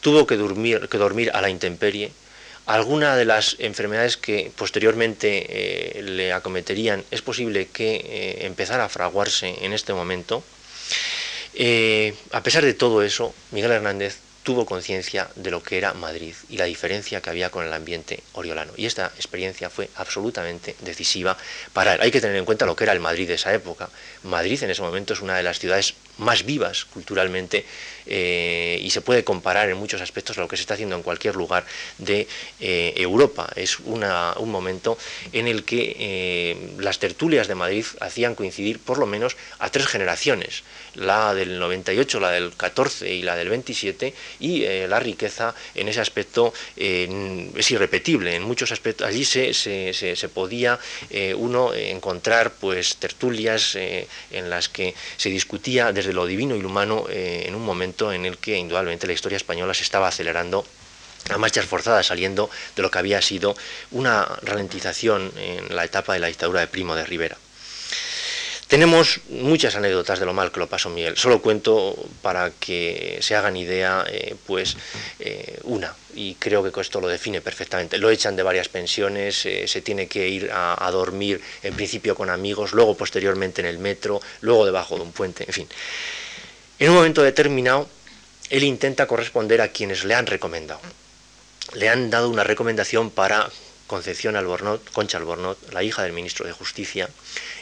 tuvo que dormir, que dormir a la intemperie. Alguna de las enfermedades que posteriormente eh, le acometerían es posible que eh, empezara a fraguarse en este momento. Eh, a pesar de todo eso, Miguel Hernández tuvo conciencia de lo que era Madrid y la diferencia que había con el ambiente oriolano. Y esta experiencia fue absolutamente decisiva para él. Hay que tener en cuenta lo que era el Madrid de esa época. Madrid en ese momento es una de las ciudades más vivas culturalmente eh, y se puede comparar en muchos aspectos a lo que se está haciendo en cualquier lugar de eh, Europa. Es un momento en el que eh, las tertulias de Madrid hacían coincidir por lo menos a tres generaciones, la del 98, la del 14 y la del 27, y la riqueza en ese aspecto es irrepetible. En muchos aspectos allí se, se, se, podía uno encontrar pues tertulias en las que se discutía desde lo divino y lo humano en un momento en el que indudablemente la historia española se estaba acelerando a marchas forzadas, saliendo de lo que había sido una ralentización en la etapa de la dictadura de Primo de Rivera. Tenemos muchas anécdotas de lo mal que lo pasó Miguel. Solo cuento para que se hagan idea, eh, pues eh, una, y creo que esto lo define perfectamente. Lo echan de varias pensiones, eh, se tiene que ir a, a, dormir en principio con amigos, luego posteriormente en el metro, luego debajo de un puente, en fin. En un momento determinado, él intenta corresponder a quienes le han recomendado. Le han dado una recomendación para Concepción Albornoz, Concha Albornoz, la hija del ministro de Justicia,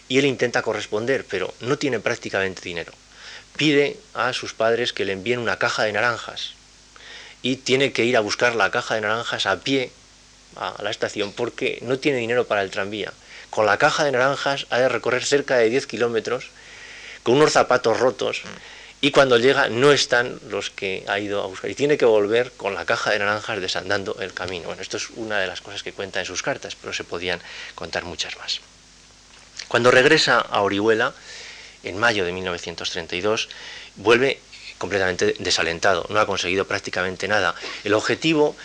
y él intenta corresponder, pero no tiene prácticamente dinero. Pide a sus padres que le envíen una caja de naranjas y tiene que ir a buscar la caja de naranjas a pie a la estación porque no tiene dinero para el tranvía. Con la caja de naranjas ha de recorrer cerca de 10 kilómetros con unos zapatos rotos y cuando llega no están los que ha ido a buscar y tiene que volver con la caja de naranjas desandando el camino. Bueno, esto es una de las cosas que cuenta en sus cartas, pero se podían contar muchas más. Cuando regresa a Orihuela, en mayo de 1932, vuelve completamente desalentado, no ha conseguido prácticamente nada. El objetivo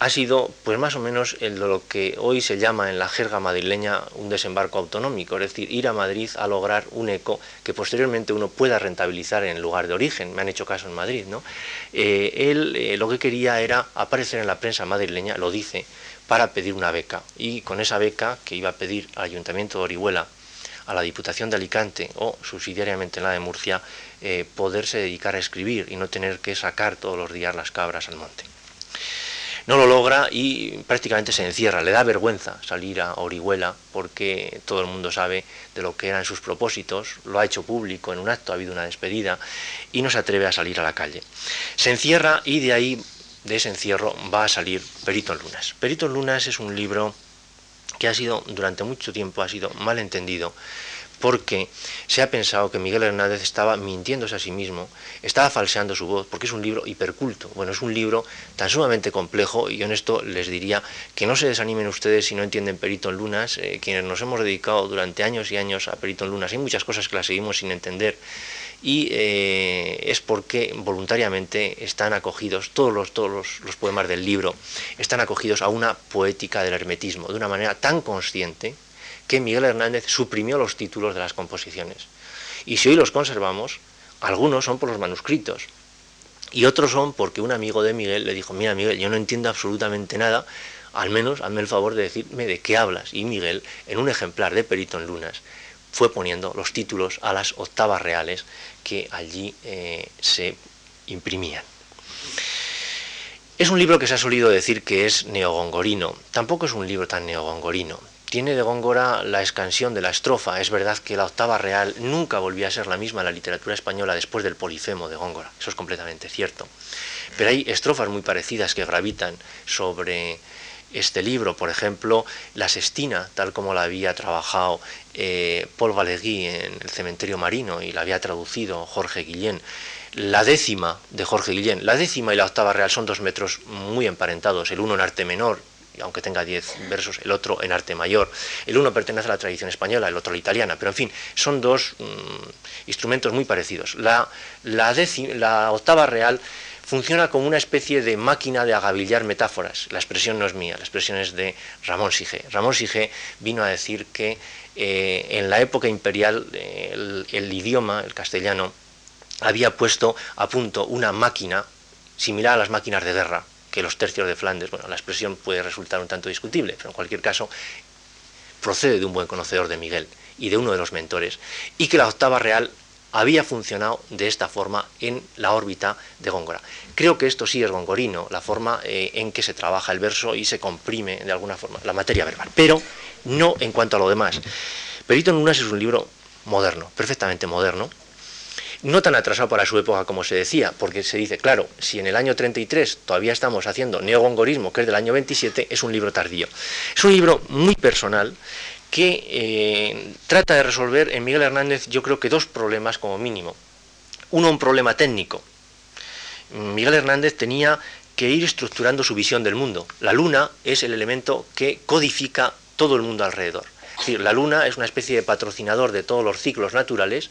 ha sido pues más o menos el de lo que hoy se llama en la jerga madrileña un desembarco autonómico, es decir, ir a Madrid a lograr un eco que posteriormente uno pueda rentabilizar en el lugar de origen. Me han hecho caso en Madrid, ¿no? Eh, él eh, lo que quería era aparecer en la prensa madrileña, lo dice, para pedir una beca. Y con esa beca que iba a pedir al Ayuntamiento de Orihuela, a la Diputación de Alicante o subsidiariamente en la de Murcia, eh, poderse dedicar a escribir y no tener que sacar todos los días las cabras al monte no lo logra y prácticamente se encierra. Le da vergüenza salir a Orihuela porque todo el mundo sabe de lo que eran sus propósitos, lo ha hecho público en un acto, ha habido una despedida y no se atreve a salir a la calle. Se encierra y de ahí, de ese encierro, va a salir Perito en Lunas. Perito en Lunas es un libro que ha sido durante mucho tiempo ha sido mal entendido porque se ha pensado que Miguel Hernández estaba mintiéndose a sí mismo, estaba falseando su voz, porque es un libro hiperculto. Bueno, es un libro tan sumamente complejo y honesto les diría que no se desanimen ustedes si no entienden Perito en Lunas, eh, quienes nos hemos dedicado durante años y años a Perito en Lunas, hay muchas cosas que las seguimos sin entender y eh, es porque voluntariamente están acogidos, todos, los, todos los poemas del libro están acogidos a una poética del hermetismo, de una manera tan consciente, que Miguel Hernández suprimió los títulos de las composiciones. Y si hoy los conservamos, algunos son por los manuscritos y otros son porque un amigo de Miguel le dijo, mira Miguel, yo no entiendo absolutamente nada, al menos hazme el favor de decirme de qué hablas. Y Miguel, en un ejemplar de Perito en Lunas, fue poniendo los títulos a las octavas reales que allí eh, se imprimían. Es un libro que se ha solido decir que es neogongorino. Tampoco es un libro tan neogongorino tiene de Góngora la escansión de la estrofa. Es verdad que la octava real nunca volvió a ser la misma en la literatura española después del polifemo de Góngora, eso es completamente cierto. Pero hay estrofas muy parecidas que gravitan sobre este libro, por ejemplo, La Sestina, tal como la había trabajado eh, Paul Valéry en El Cementerio Marino y la había traducido Jorge Guillén. La décima de Jorge Guillén, la décima y la octava real son dos metros muy emparentados, el uno en arte menor aunque tenga diez versos, el otro en arte mayor. El uno pertenece a la tradición española, el otro a la italiana, pero en fin, son dos mm, instrumentos muy parecidos. La, la octava real funciona como una especie de máquina de agavillar metáforas. La expresión no es mía, la expresión es de Ramón Sige. Ramón Sige vino a decir que eh, en la época imperial el, el idioma, el castellano, había puesto a punto una máquina similar a las máquinas de guerra, que los tercios de Flandes, bueno, la expresión puede resultar un tanto discutible, pero en cualquier caso procede de un buen conocedor de Miguel y de uno de los mentores, y que la octava real había funcionado de esta forma en la órbita de Góngora. Creo que esto sí es gongorino, la forma eh, en que se trabaja el verso y se comprime de alguna forma la materia verbal, pero no en cuanto a lo demás. Perito en es un libro moderno, perfectamente moderno, no tan atrasado para su época como se decía, porque se dice, claro, si en el año 33 todavía estamos haciendo neogongorismo, que es del año 27, es un libro tardío. Es un libro muy personal que eh, trata de resolver en Miguel Hernández yo creo que dos problemas como mínimo. Uno, un problema técnico. Miguel Hernández tenía que ir estructurando su visión del mundo. La luna es el elemento que codifica todo el mundo alrededor. Es decir, la luna es una especie de patrocinador de todos los ciclos naturales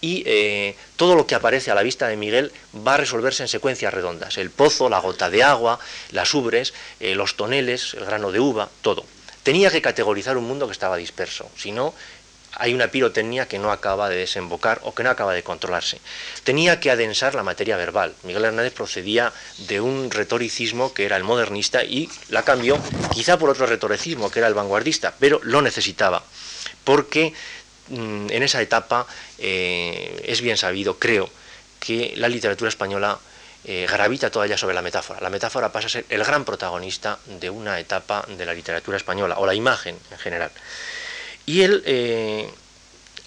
y eh, todo lo que aparece a la vista de Miguel va a resolverse en secuencias redondas. El pozo, la gota de agua, las ubres, eh, los toneles, el grano de uva, todo tenía que categorizar un mundo que estaba disperso, si no hay una pirotecnia que no acaba de desembocar o que no acaba de controlarse. Tenía que adensar la materia verbal. Miguel Hernández procedía de un retoricismo que era el modernista y la cambió quizá por otro retoricismo que era el vanguardista, pero lo necesitaba, porque en esa etapa eh, es bien sabido, creo, que la literatura española eh, gravita todavía sobre la metáfora. La metáfora pasa a ser el gran protagonista de una etapa de la literatura española, o la imagen en general. Y él eh,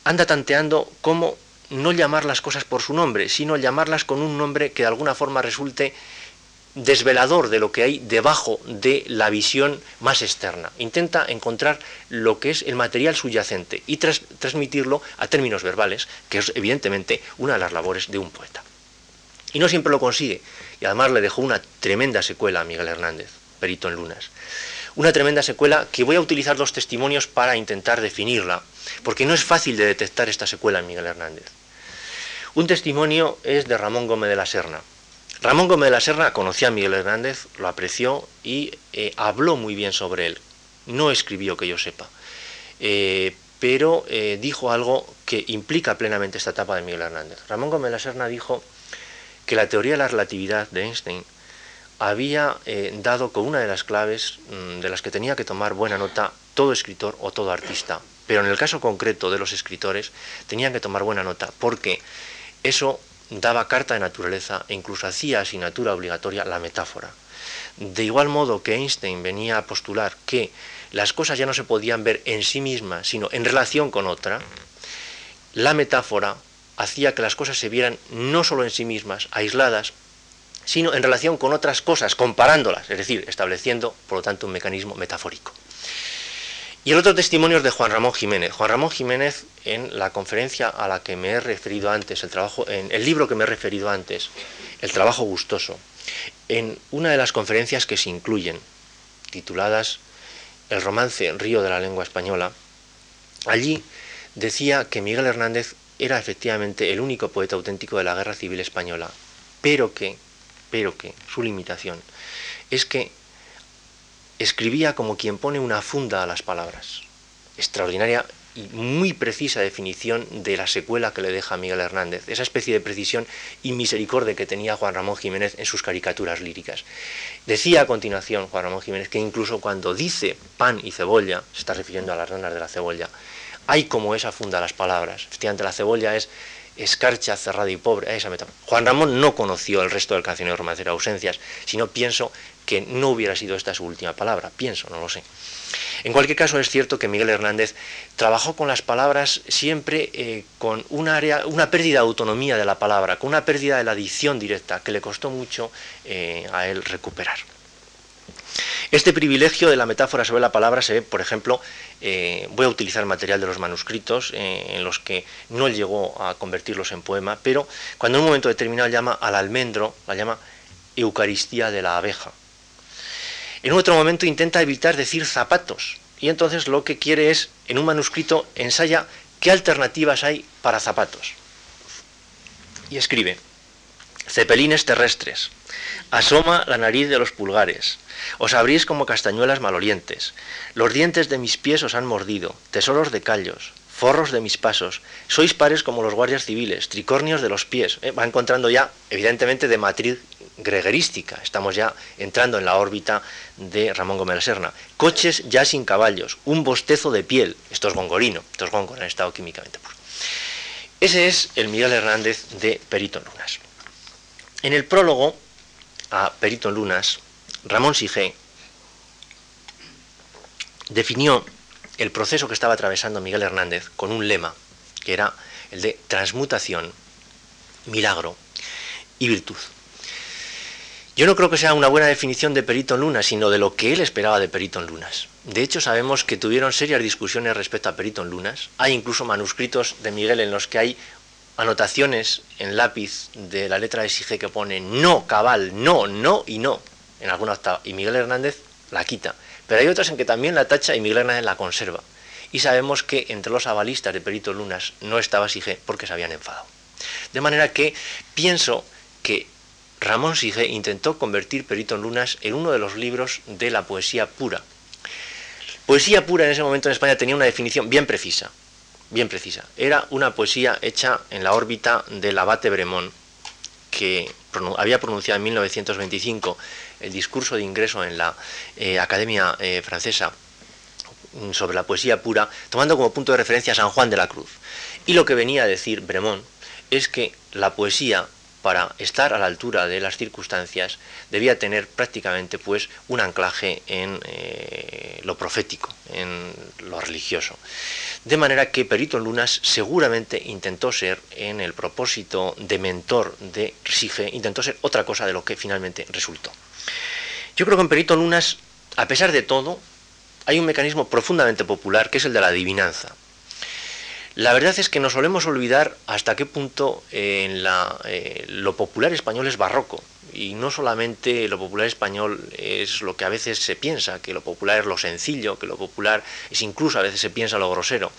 anda tanteando cómo no llamar las cosas por su nombre, sino llamarlas con un nombre que de alguna forma resulte desvelador de lo que hay debajo de la visión más externa. Intenta encontrar lo que es el material subyacente y transmitirlo a términos verbales, que es evidentemente una de las labores de un poeta. Y no siempre lo consigue. Y además le dejó una tremenda secuela a Miguel Hernández, perito en lunas. Una tremenda secuela que voy a utilizar dos testimonios para intentar definirla, porque no es fácil de detectar esta secuela en Miguel Hernández. Un testimonio es de Ramón Gómez de la Serna. Ramón Gómez de la Serna conocía a Miguel Hernández, lo apreció y eh, habló muy bien sobre él. No escribió que yo sepa, eh, pero eh, dijo algo que implica plenamente esta etapa de Miguel Hernández. Ramón Gómez de la Serna dijo que la teoría de la relatividad de Einstein había dado con una de las claves mm, de las que tenía que tomar buena nota todo escritor o todo artista. Pero en el caso concreto de los escritores tenían que tomar buena nota porque eso daba carta de naturaleza e incluso hacía asignatura obligatoria la metáfora. De igual modo que Einstein venía a postular que las cosas ya no se podían ver en sí mismas, sino en relación con otra, la metáfora hacía que las cosas se vieran no solo en sí mismas, aisladas, sino en relación con otras cosas, comparándolas, es decir, estableciendo, por lo tanto, un mecanismo metafórico. Y el otro testimonio es de Juan Ramón Jiménez. Juan Ramón Jiménez, en la conferencia a la que me he referido antes, el, trabajo, en el libro que me he referido antes, El trabajo gustoso, en una de las conferencias que se incluyen, tituladas El romance Río de la lengua española, allí decía que Miguel Hernández era efectivamente el único poeta auténtico de la Guerra Civil Española, pero que, pero que, su limitación es que escribía como quien pone una funda a las palabras. Extraordinaria y muy precisa definición de la secuela que le deja Miguel Hernández, esa especie de precisión y misericordia que tenía Juan Ramón Jiménez en sus caricaturas líricas. Decía a continuación Juan Ramón Jiménez que incluso cuando dice pan y cebolla, se está refiriendo a las ranas de la cebolla, hay como esa funda las palabras. Efectivamente, la cebolla es escarcha, cerrada y pobre, esa Juan Ramón no conoció el resto del cancionero romancero ausencias, sino pienso que no hubiera sido esta su última palabra, pienso, no lo sé. En cualquier caso es cierto que Miguel Hernández trabajó con las palabras siempre eh, con una, área, una pérdida de autonomía de la palabra, con una pérdida de la dicción directa que le costó mucho eh, a él recuperar. Este privilegio de la metáfora sobre la palabra se ve, por ejemplo, eh, voy a utilizar material de los manuscritos en los que no llegó a convertirlos en poema, pero cuando en un momento determinado llama al almendro, la llama Eucaristía de la abeja. En otro momento intenta evitar decir zapatos. Y entonces lo que quiere es, en un manuscrito, ensaya qué alternativas hay para zapatos. Y escribe, cepelines terrestres, asoma la nariz de los pulgares, os abrís como castañuelas malolientes, los dientes de mis pies os han mordido, tesoros de callos, forros de mis pasos, sois pares como los guardias civiles, tricornios de los pies. Eh, va encontrando ya, evidentemente, de matriz gregerística. Estamos ya entrando en la órbita de Ramón Gómez Serna. Coches ya sin caballos, un bostezo de piel. Esto es gongorino, esto es gongor en estado químicamente puro. Ese es el Miguel Hernández de Perito Lunas. En el prólogo a Perito Lunas, Ramón Sigé definió el proceso que estaba atravesando Miguel Hernández con un lema que era el de transmutación, milagro y virtud. Yo no creo que sea una buena definición de Perito en Lunas, sino de lo que él esperaba de Perito en Lunas. De hecho, sabemos que tuvieron serias discusiones respecto a Perito en Lunas. Hay incluso manuscritos de Miguel en los que hay anotaciones en lápiz de la letra de Sige que pone no, cabal, no, no y no, en alguna octava. Y Miguel Hernández la quita. Pero hay otras en que también la tacha y Miguel Hernández la conserva. Y sabemos que entre los avalistas de Perito Lunas no estaba Sige porque se habían enfadado. De manera que pienso que Ramón Sige intentó convertir Perito en Lunas en uno de los libros de la poesía pura. Poesía pura en ese momento en España tenía una definición bien precisa, bien precisa. Era una poesía hecha en la órbita del abate Bremont, que había pronunciado en 1925 el discurso de ingreso en la eh, Academia eh, Francesa sobre la poesía pura, tomando como punto de referencia a San Juan de la Cruz. Y lo que venía a decir Bremont es que la poesía para estar a la altura de las circunstancias debía tener prácticamente pues un anclaje en eh, lo profético, en lo religioso. De manera que Perito Lunas seguramente intentó ser en el propósito de mentor de Sige, intentó ser otra cosa de lo que finalmente resultó. Yo creo que en Perito Lunas, a pesar de todo, hay un mecanismo profundamente popular que es el de la adivinanza. La verdad es que nos solemos olvidar hasta qué punto eh, eh, lo popular español es barroco. Y no solamente lo popular español es lo que a veces se piensa, que lo popular es lo sencillo, que lo popular es incluso a veces se piensa lo grosero.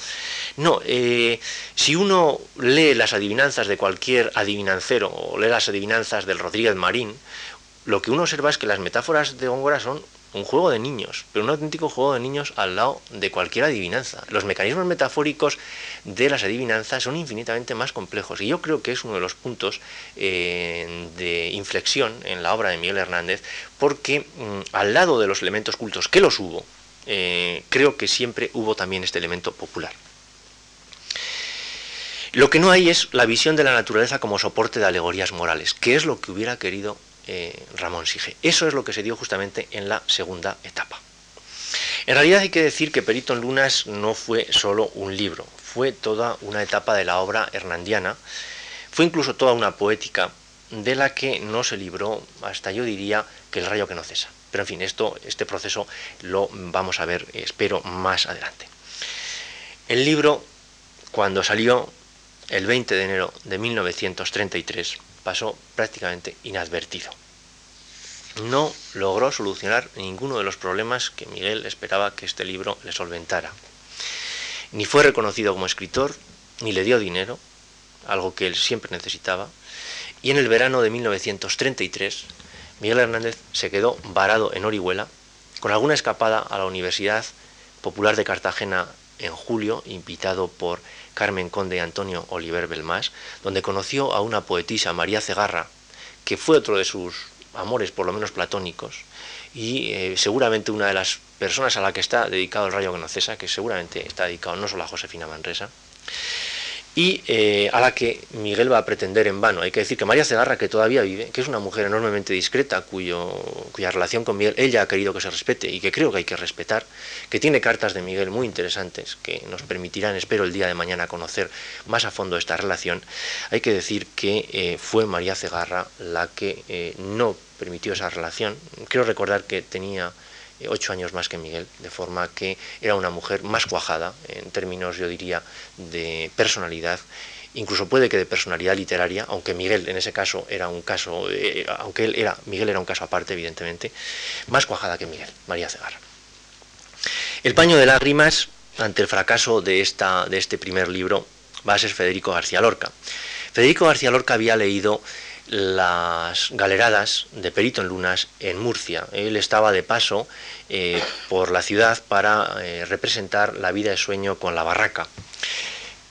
No, eh, si uno lee las adivinanzas de cualquier adivinancero o lee las adivinanzas del Rodríguez Marín, lo que uno observa es que las metáforas de Góngora son un juego de niños, pero un auténtico juego de niños al lado de cualquier adivinanza. Los mecanismos metafóricos de las adivinanzas son infinitamente más complejos y yo creo que es uno de los puntos eh, de inflexión en la obra de Miguel Hernández porque mm, al lado de los elementos cultos que los hubo, eh, creo que siempre hubo también este elemento popular. Lo que no hay es la visión de la naturaleza como soporte de alegorías morales, que es lo que hubiera querido eh, Ramón Sige. Eso es lo que se dio justamente en la segunda etapa. En realidad hay que decir que Perito en Lunas no fue solo un libro, fue toda una etapa de la obra hernandiana, fue incluso toda una poética de la que no se libró hasta yo diría que el rayo que no cesa. Pero en fin, esto, este proceso lo vamos a ver, espero, más adelante. El libro, cuando salió el 20 de enero de 1933, pasó prácticamente inadvertido. No logró solucionar ninguno de los problemas que Miguel esperaba que este libro le solventara. Ni fue reconocido como escritor, ni le dio dinero, algo que él siempre necesitaba, y en el verano de 1933 Miguel Hernández se quedó varado en Orihuela, con alguna escapada a la Universidad Popular de Cartagena en julio, invitado por Carmen Conde y Antonio Oliver Belmás, donde conoció a una poetisa, María Cegarra, que fue otro de sus amores, por lo menos platónicos, y eh, seguramente una de las personas a la que está dedicado el Rayo que que seguramente está dedicado no solo a Josefina Manresa. Y eh, a la que Miguel va a pretender en vano. Hay que decir que María Cegarra, que todavía vive, que es una mujer enormemente discreta, cuyo, cuya relación con Miguel ella ha querido que se respete y que creo que hay que respetar, que tiene cartas de Miguel muy interesantes que nos permitirán, espero, el día de mañana conocer más a fondo esta relación, hay que decir que eh, fue María Cegarra la que eh, no permitió esa relación. Quiero recordar que tenía ocho años más que Miguel, de forma que era una mujer más cuajada, en términos, yo diría, de personalidad, incluso puede que de personalidad literaria, aunque Miguel en ese caso era un caso, eh, aunque él era, Miguel era un caso aparte, evidentemente, más cuajada que Miguel, María Cegarra. El paño de lágrimas ante el fracaso de, esta, de este primer libro va a ser Federico García Lorca. Federico García Lorca había leído las galeradas de Perito en Lunas en Murcia. Él estaba de paso eh, por la ciudad para eh, representar la vida de sueño con la barraca,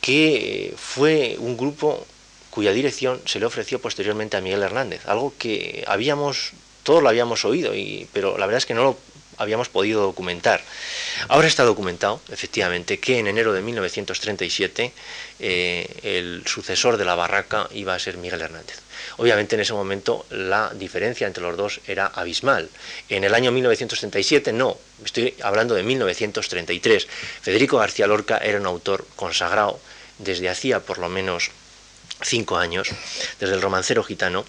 que fue un grupo cuya dirección se le ofreció posteriormente a Miguel Hernández, algo que habíamos, todos lo habíamos oído, y, pero la verdad es que no lo habíamos podido documentar. Ahora está documentado, efectivamente, que en enero de 1937 eh, el sucesor de la barraca iba a ser Miguel Hernández. Obviamente en ese momento la diferencia entre los dos era abismal. En el año 1937 no, estoy hablando de 1933. Federico García Lorca era un autor consagrado desde hacía por lo menos cinco años, desde el romancero gitano,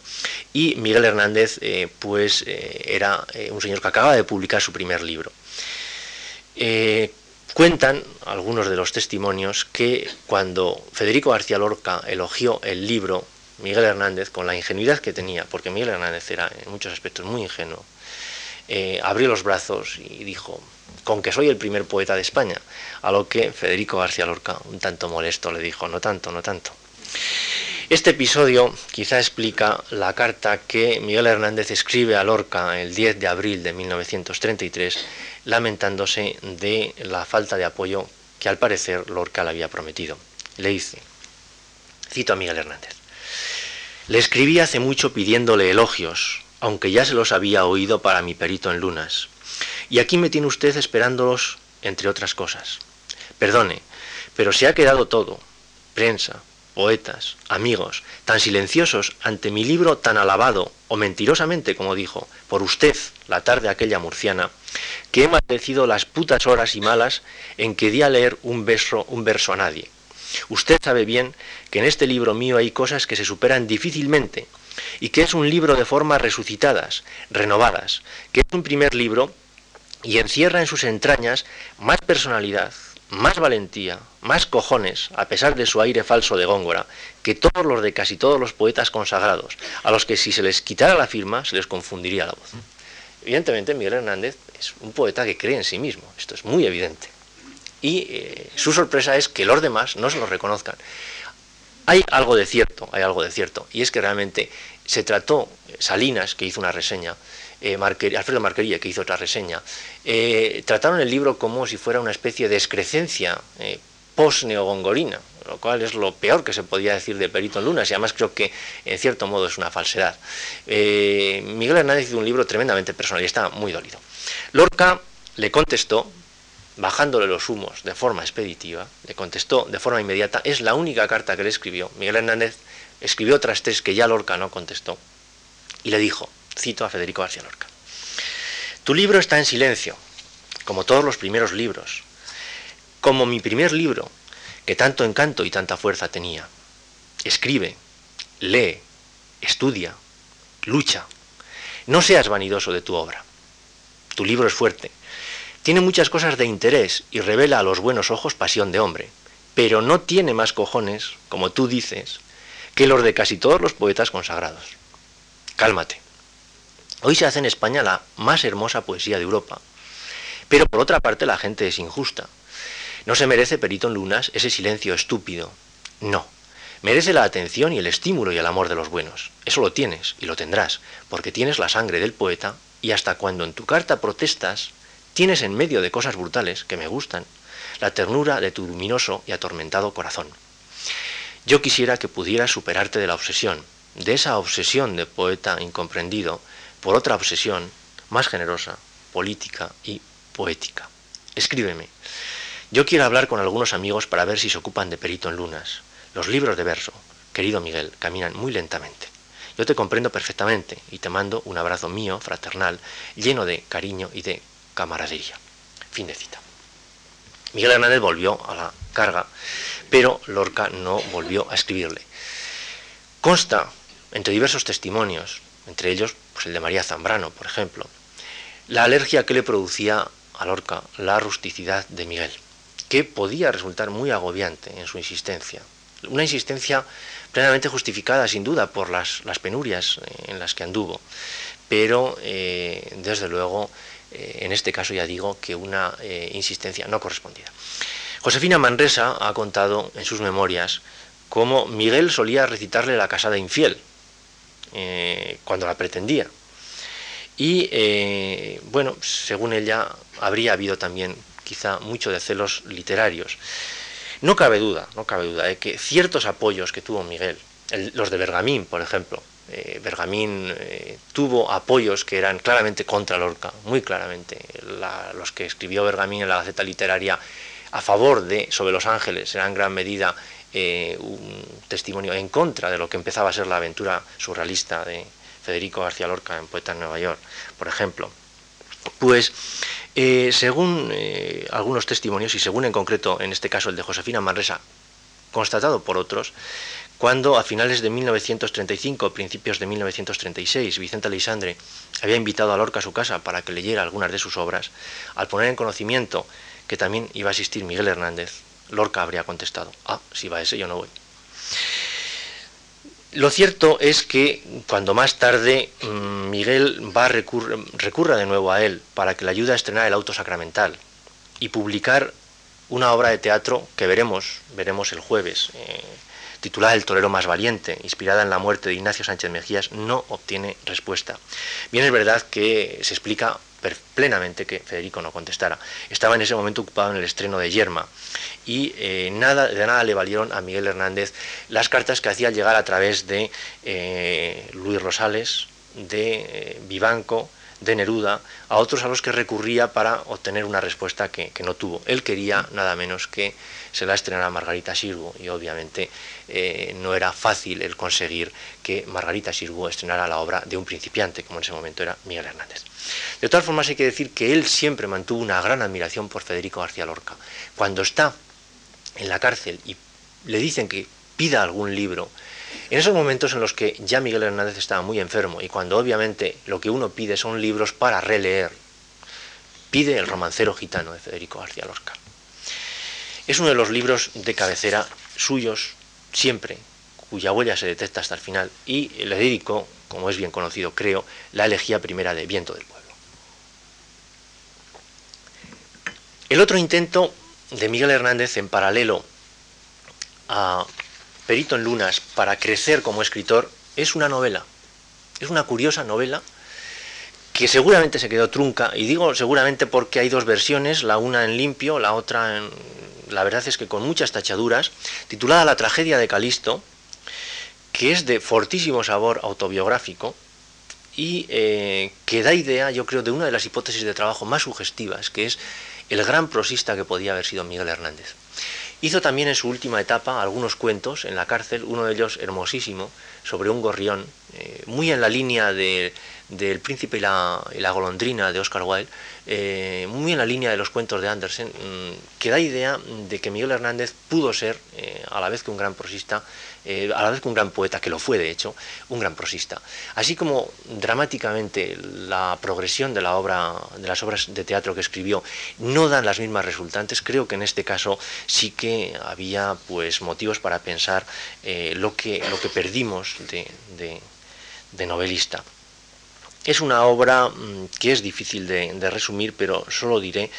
y Miguel Hernández eh, pues eh, era eh, un señor que acaba de publicar su primer libro. cuentan algunos de los testimonios que cuando Federico García Lorca elogió el libro, Miguel Hernández, con la ingenuidad que tenía, porque Miguel Hernández era en muchos aspectos muy ingenuo, abrió los brazos y dijo, con que soy el primer poeta de España, a lo que Federico García Lorca, un tanto molesto, le dijo, no tanto, no tanto. Este episodio quizá explica la carta que Miguel Hernández escribe a Lorca el 10 de abril de 1933, lamentándose de la falta de apoyo que al parecer Lorca le había prometido. Le dice, cito a Miguel Hernández, le escribí hace mucho pidiéndole elogios, aunque ya se los había oído para mi perito en lunas. Y aquí me tiene usted esperándolos, entre otras cosas. Perdone, pero se ha quedado todo, prensa, poetas, amigos, tan silenciosos ante mi libro tan alabado, o mentirosamente, como dijo, por usted, la tarde aquella murciana, que he maldecido las putas horas y malas en que di a leer un verso, un verso a nadie. Usted sabe bien que en este libro mío hay cosas que se superan difícilmente, y que es un libro de formas resucitadas, renovadas, que es un primer libro y encierra en sus entrañas más personalidad, más valentía, más cojones, a pesar de su aire falso de Góngora, que todos los de casi todos los poetas consagrados, a los que si se les quitara la firma se les confundiría la voz. Evidentemente Miguel Hernández es un poeta que cree en sí mismo, esto es muy evidente. Y eh, su sorpresa es que los demás no se lo reconozcan. Hay algo de cierto, hay algo de cierto, y es que realmente se trató, Salinas, que hizo una reseña, eh, Alfredo Marquerilla, que hizo otra reseña, eh, trataron el libro como si fuera una especie de excrecencia eh, post-neogongorina, lo cual es lo peor que se podía decir de Perito en Lunas, y además creo que en cierto modo es una falsedad. Miguel Hernández hizo un libro tremendamente personal y estaba muy dolido. Lorca le contestó, bajándole los humos de forma expeditiva, le contestó de forma inmediata, es la única carta que le escribió. Miguel Hernández escribió otras tres que ya Lorca no contestó, y le dijo, Cito a Federico García Lorca. Tu libro está en silencio, como todos los primeros libros, como mi primer libro, que tanto encanto y tanta fuerza tenía. Escribe, lee, estudia, lucha. No seas vanidoso de tu obra. Tu libro es fuerte. Tiene muchas cosas de interés y revela a los buenos ojos pasión de hombre, pero no tiene más cojones, como tú dices, que los de casi todos los poetas consagrados. Cálmate. Hoy se hace en España la más hermosa poesía de Europa. Pero por otra parte la gente es injusta. No se merece Perito en Lunas ese silencio estúpido. No. Merece la atención y el estímulo y el amor de los buenos. Eso lo tienes y lo tendrás, porque tienes la sangre del poeta y hasta cuando en tu carta protestas, tienes en medio de cosas brutales que me gustan, la ternura de tu luminoso y atormentado corazón. Yo quisiera que pudieras superarte de la obsesión, de esa obsesión de poeta incomprendido, por otra obsesión más generosa, política y poética. Escríbeme. Yo quiero hablar con algunos amigos para ver si se ocupan de Perito en Lunas. Los libros de verso, querido Miguel, caminan muy lentamente. Yo te comprendo perfectamente y te mando un abrazo mío, fraternal, lleno de cariño y de camaradería. Fin de cita. Miguel Hernández volvió a la carga, pero Lorca no volvió a escribirle. Consta, entre diversos testimonios, entre ellos pues el de María Zambrano, por ejemplo, la alergia que le producía a Lorca la rusticidad de Miguel, que podía resultar muy agobiante en su insistencia. Una insistencia plenamente justificada, sin duda, por las, penurias en las que anduvo, pero eh, desde luego, eh, en este caso ya digo que una eh, insistencia no correspondida. Josefina Manresa ha contado en sus memorias cómo Miguel solía recitarle la casada infiel, cuando la pretendía, y eh, bueno, según ella, habría habido también quizá mucho de celos literarios. No cabe duda, no cabe duda de que ciertos apoyos que tuvo Miguel, los de Bergamín, por ejemplo, eh, Bergamín eh, tuvo apoyos que eran claramente contra Lorca, muy claramente. los que escribió Bergamín en la Gaceta Literaria a favor de Sobre los Ángeles eran en gran medida un testimonio en contra de lo que empezaba a ser la aventura surrealista de, Federico García Lorca en Poeta en Nueva York, por ejemplo. Pues eh, según eh, algunos testimonios, y según en concreto en este caso el de Josefina Manresa, constatado por otros, cuando a finales de 1935, principios de 1936, Vicente Leisandre había invitado a Lorca a su casa para que leyera algunas de sus obras, al poner en conocimiento que también iba a asistir Miguel Hernández, Lorca habría contestado, ah, si va ese yo no voy. Lo cierto es que cuando más tarde mm, Miguel va recurra de nuevo a él para que le ayude a estrenar el auto sacramental y publicar una obra de teatro que veremos, veremos el jueves, eh, titulada El torero más valiente, inspirada en la muerte de Ignacio Sánchez Mejías, no obtiene respuesta. Bien es verdad que se explica plenamente que Federico no contestara. Estaba en ese momento ocupado en el estreno de Yerma y eh, nada, de nada le valieron a Miguel Hernández las cartas que hacía llegar a través de eh, Luis Rosales, de eh, Vivanco, de Neruda, a otros a los que recurría para obtener una respuesta que, no tuvo. Él quería nada menos que se la estrenara Margarita Sirgu y obviamente no era fácil el conseguir que Margarita Sirgu estrenara la obra de un principiante, como en ese momento era Miguel Hernández. De todas formas hay que decir que él siempre mantuvo una gran admiración por Federico García Lorca. Cuando está en la cárcel y le dicen que pida algún libro, en esos momentos en los que ya Miguel Hernández estaba muy enfermo y cuando obviamente lo que uno pide son libros para releer, pide El romancero gitano de Federico García Lorca. Es uno de los libros de cabecera suyos siempre, cuya huella se detecta hasta el final y le dedico, como es bien conocido creo, la elegía primera de Viento del Pueblo. El otro intento de Miguel Hernández en paralelo a Perito en Lunas para crecer como escritor es una novela. Es una curiosa novela que seguramente se quedó trunca, y digo seguramente porque hay dos versiones, la una en limpio, la otra en, la verdad es que con muchas tachaduras, titulada La tragedia de Calisto, que es de fortísimo sabor autobiográfico y eh, que da idea, yo creo, de una de las hipótesis de trabajo más sugestivas, que es el gran prosista que podía haber sido Miguel Hernández. Hizo también en su última etapa algunos cuentos en la cárcel, uno de ellos hermosísimo, sobre un gorrión, eh, muy en la línea de, del príncipe y la, golondrina de Oscar Wilde, eh, muy en la línea de los cuentos de Andersen, mm, que da idea de que Miguel Hernández pudo ser, eh, a la vez que un gran prosista, eh, a la vez que un gran poeta, que lo fue de hecho, un gran prosista. Así como dramáticamente la progresión de la obra, de las obras de teatro que escribió, no dan las mismas resultantes, creo que en este caso sí que había pues motivos para pensar lo, que, lo que perdimos de novelista. Es una obra mm, que es difícil de, resumir, pero solo diré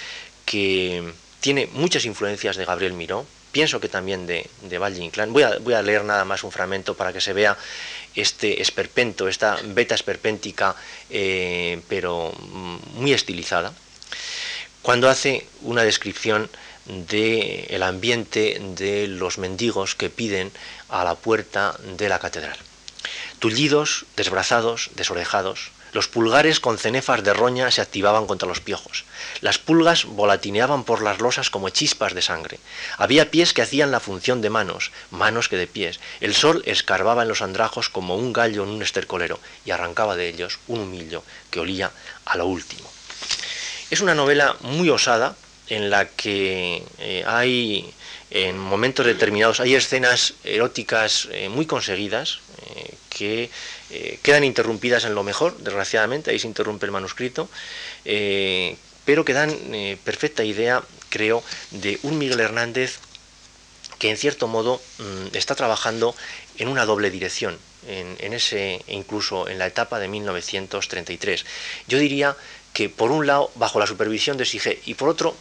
que tiene muchas influencias de Gabriel Miró, pienso que también de, de Valle Inclán. Voy a, leer nada más un fragmento para que se vea este esperpento, esta beta esperpéntica, eh, pero mm, muy estilizada, cuando hace una descripción del ambiente de los mendigos que piden a la puerta de la catedral. Tullidos, desbrazados, desorejados, los pulgares con cenefas de roña se activaban contra los piojos. Las pulgas volatineaban por las losas como chispas de sangre. Había pies que hacían la función de manos, manos que de pies. El sol escarbaba en los andrajos como un gallo en un estercolero y arrancaba de ellos un humillo que olía a lo último. Es una novela muy osada en la que eh, hay en momentos determinados hay escenas eróticas eh, muy conseguidas eh, que eh, quedan interrumpidas en lo mejor, desgraciadamente, ahí se interrumpe el manuscrito, eh, pero que dan eh, perfecta idea, creo, de un Miguel Hernández que en cierto modo mm, está trabajando en una doble dirección, en, ese, incluso en la etapa de 1933. Yo diría que por un lado, bajo la supervisión de Sige, y por otro,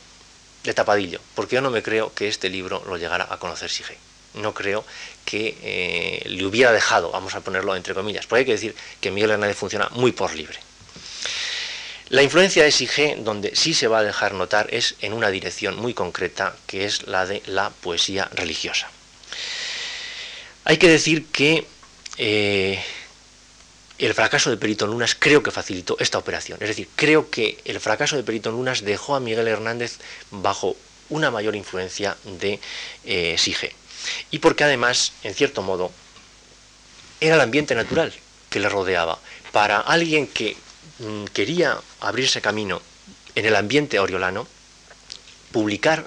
de tapadillo, porque yo no me creo que este libro lo llegara a conocer Sige no creo que eh, le hubiera dejado, vamos a ponerlo entre comillas, porque hay que decir que Miguel Hernández funciona muy por libre. La influencia de SIG, donde sí se va a dejar notar, es en una dirección muy concreta, que es la de la poesía religiosa. Hay que decir que eh, el fracaso de Perito Lunas creo que facilitó esta operación. Es decir, creo que el fracaso de Perito Lunas dejó a Miguel Hernández bajo una mayor influencia de eh, y porque además, en cierto modo, era el ambiente natural que le rodeaba. Para alguien que mm, quería abrirse camino en el ambiente oriolano, publicar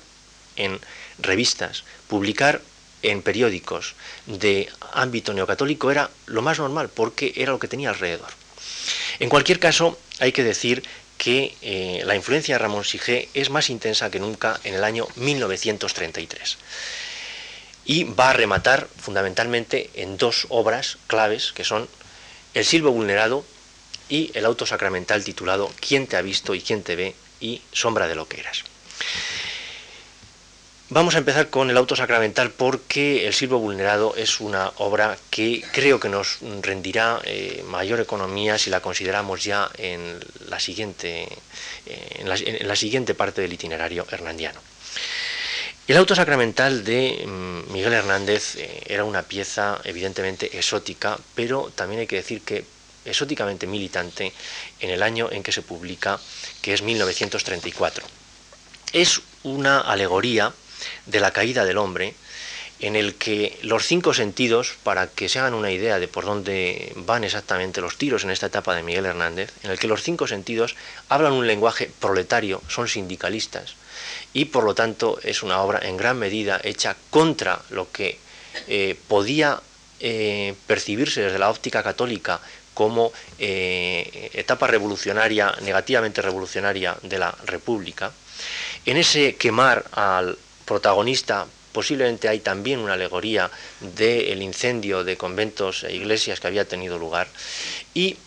en revistas, publicar en periódicos de ámbito neocatólico era lo más normal porque era lo que tenía alrededor. En cualquier caso, hay que decir que eh, la influencia de Ramón Sige es más intensa que nunca en el año 1933 y va a rematar fundamentalmente en dos obras claves que son El silbo vulnerado y el auto sacramental titulado ¿Quién te ha visto y quién te ve? y Sombra de lo que eras. Vamos a empezar con el auto sacramental porque El silbo vulnerado es una obra que creo que nos rendirá eh, mayor economía si la consideramos ya en la siguiente, eh, en la siguiente parte del itinerario hernandiano. El auto sacramental de mm, Miguel Hernández eh, era una pieza evidentemente exótica, pero también hay que decir que exóticamente militante en el año en que se publica, que es 1934. Es una alegoría de la caída del hombre, en el que los cinco sentidos, para que se hagan una idea de por dónde van exactamente los tiros en esta etapa de Miguel Hernández, en el que los cinco sentidos hablan un lenguaje proletario, son sindicalistas, y por lo tanto es una obra en gran medida hecha contra lo que eh, podía eh, percibirse desde la óptica católica como eh, etapa revolucionaria, negativamente revolucionaria de la República. En ese quemar al protagonista posiblemente hay también una alegoría del incendio de conventos e iglesias que había tenido lugar y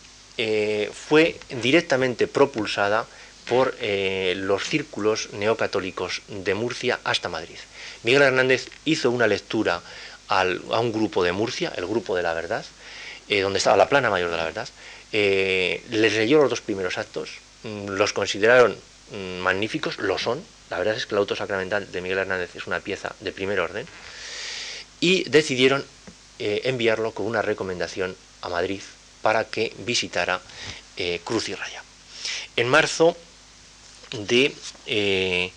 fue directamente propulsada por eh, los círculos neocatólicos de Murcia hasta Madrid. Miguel Hernández hizo una lectura a un grupo de Murcia, el Grupo de la Verdad, eh, donde estaba la plana mayor de la verdad, eh, les leyó los dos primeros actos, mm, los consideraron mm, magníficos, lo son, la verdad es que el auto sacramental de Miguel Hernández es una pieza de primer orden, y decidieron enviarlo con una recomendación a Madrid para que visitara Cruz y Raya. En marzo de... Eh,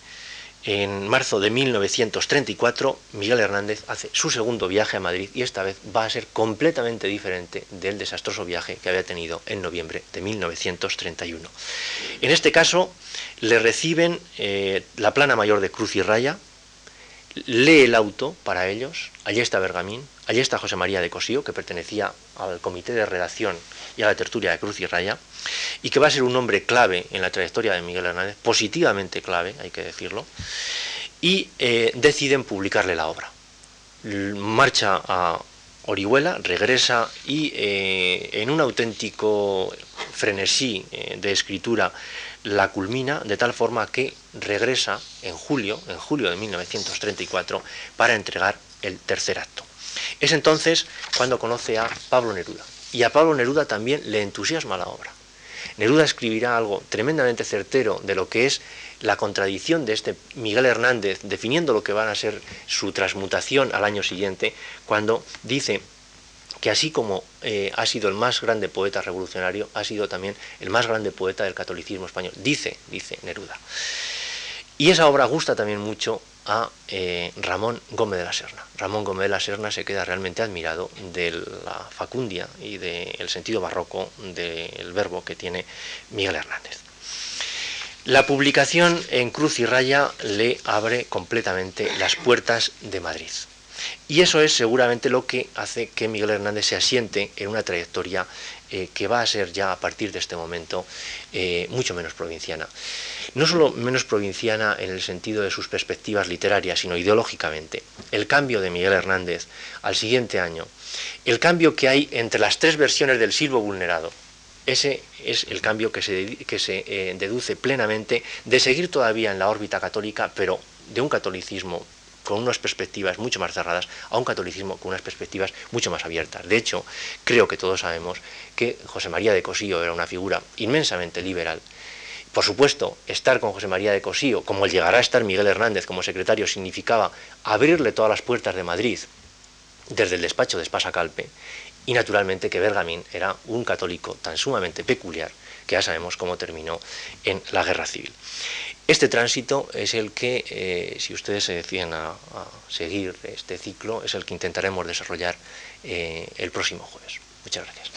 en marzo de 1934, Miguel Hernández hace su segundo viaje a Madrid y esta vez va a ser completamente diferente del desastroso viaje que había tenido en noviembre de 1931. En este caso, le reciben eh, la plana mayor de Cruz y Raya, lee el auto para ellos, allí está Bergamín, allí está José María de Cosío, que pertenecía al comité de redacción y a la tertulia de Cruz y Raya, y que va a ser un hombre clave en la trayectoria de Miguel Hernández, positivamente clave, hay que decirlo, y eh, deciden publicarle la obra. Marcha a Orihuela, regresa y eh, en un auténtico frenesí eh, de escritura la culmina de tal forma que regresa en julio, en julio de 1934, para entregar el tercer acto. Es entonces cuando conoce a Pablo Neruda. Y a Pablo Neruda también le entusiasma la obra. Neruda escribirá algo tremendamente certero de lo que es la contradicción de este Miguel Hernández, definiendo lo que va a ser su transmutación al año siguiente, cuando dice que así como eh, ha sido el más grande poeta revolucionario, ha sido también el más grande poeta del catolicismo español. Dice, dice Neruda. Y esa obra gusta también mucho a eh, Ramón Gómez de la Serna. Ramón Gómez de la Serna se queda realmente admirado de la facundia y del sentido barroco del verbo que tiene Miguel Hernández. La publicación en Cruz y Raya le abre completamente las puertas de Madrid. Y eso es seguramente lo que hace que Miguel Hernández se asiente en una trayectoria eh, que va a ser ya a partir de este momento eh, mucho menos provinciana. No solo menos provinciana en el sentido de sus perspectivas literarias, sino ideológicamente. El cambio de Miguel Hernández al siguiente año, el cambio que hay entre las tres versiones del Silvo vulnerado, ese es el cambio que se, que se eh, deduce plenamente de seguir todavía en la órbita católica, pero de un catolicismo con unas perspectivas mucho más cerradas a un catolicismo con unas perspectivas mucho más abiertas. De hecho, creo que todos sabemos que José María de Cosío era una figura inmensamente liberal. Por supuesto, estar con José María de Cosío, como llegará a estar Miguel Hernández como secretario, significaba abrirle todas las puertas de Madrid desde el despacho de Espasa Calpe y naturalmente que Bergamín era un católico tan sumamente peculiar que ya sabemos cómo terminó en la guerra civil. Este tránsito es el que, eh, si ustedes se deciden a, seguir este ciclo, es el que intentaremos desarrollar eh, el próximo jueves. Muchas gracias.